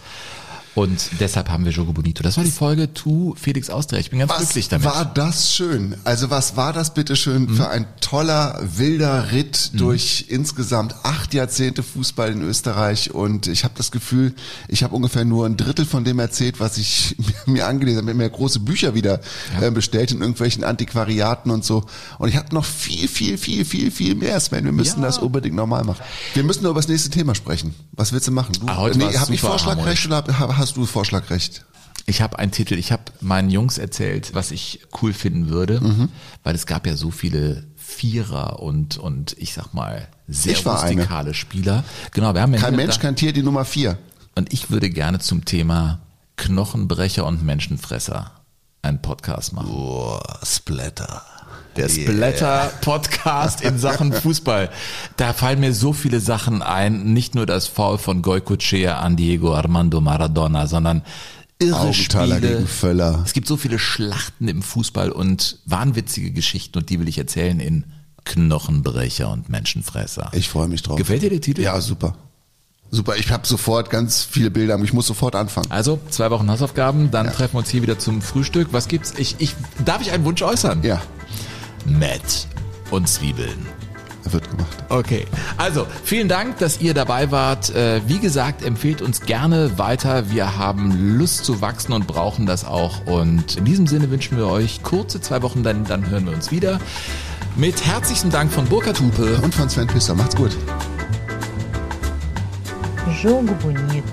Und deshalb haben wir Jogo Bonito. Das war die Folge to Felix Austria. Ich bin ganz Was glücklich damit. war das schön? Also was war das bitteschön Mhm. für ein toller, wilder Ritt durch insgesamt acht Jahrzehnte Fußball in Österreich und ich habe das Gefühl, ich habe ungefähr nur ein Drittel von dem erzählt, was ich [LAUGHS] mir angelesen habe. Ich habe mir große Bücher wieder äh, bestellt in irgendwelchen Antiquariaten und so und ich habe noch viel, viel, viel, viel, viel mehr, Sven. Wir müssen Ja. das unbedingt nochmal machen. Wir müssen nur über das nächste Thema sprechen. Was willst du machen? Du, Ah, heute war's hab ich Vorschlagrecht oder hab- hast du Vorschlagrecht? Ich habe einen Titel, ich habe meinen Jungs erzählt, was ich cool finden würde, Mhm. weil es gab ja so viele Vierer und, und ich sag mal, sehr rustikale Spieler. Genau, wir haben ja Kein Mensch, kein Tier, die Nummer vier. Und ich würde gerne zum Thema Knochenbrecher und Menschenfresser einen Podcast machen. Boah, Splatter. Der Splatter-Podcast in Sachen [LAUGHS] Fußball. Da fallen mir so viele Sachen ein. Nicht nur das Foul von Goycochea an Diego Armando Maradona, sondern irre Spiele. gegen Völler. Es gibt so viele Schlachten im Fußball und wahnwitzige Geschichten und die will ich erzählen in Knochenbrecher und Menschenfresser. Ich freue mich drauf. Gefällt dir der Titel? Ja, super. Super, ich habe sofort ganz viele Bilder, ich muss sofort anfangen. Also, zwei Wochen Hausaufgaben, dann treffen wir uns hier wieder zum Frühstück. Was gibt's? Ich, ich, darf ich einen Wunsch äußern? Ja. Matt und Zwiebeln. Wird gemacht. Okay, also vielen Dank, dass ihr dabei wart. Äh, Wie gesagt, empfehlt uns gerne weiter. Wir haben Lust zu wachsen und brauchen das auch. Und in diesem Sinne wünschen wir euch kurze zwei Wochen, dann, dann hören wir uns wieder. Mit herzlichen Dank von Burkhard Hupe und von Sven Pisser. Macht's gut. Jogo Bonito.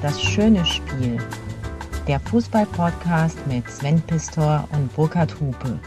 Das schöne Spiel. Der Fußball-Podcast mit Sven Pistor und Burkhard Hupe.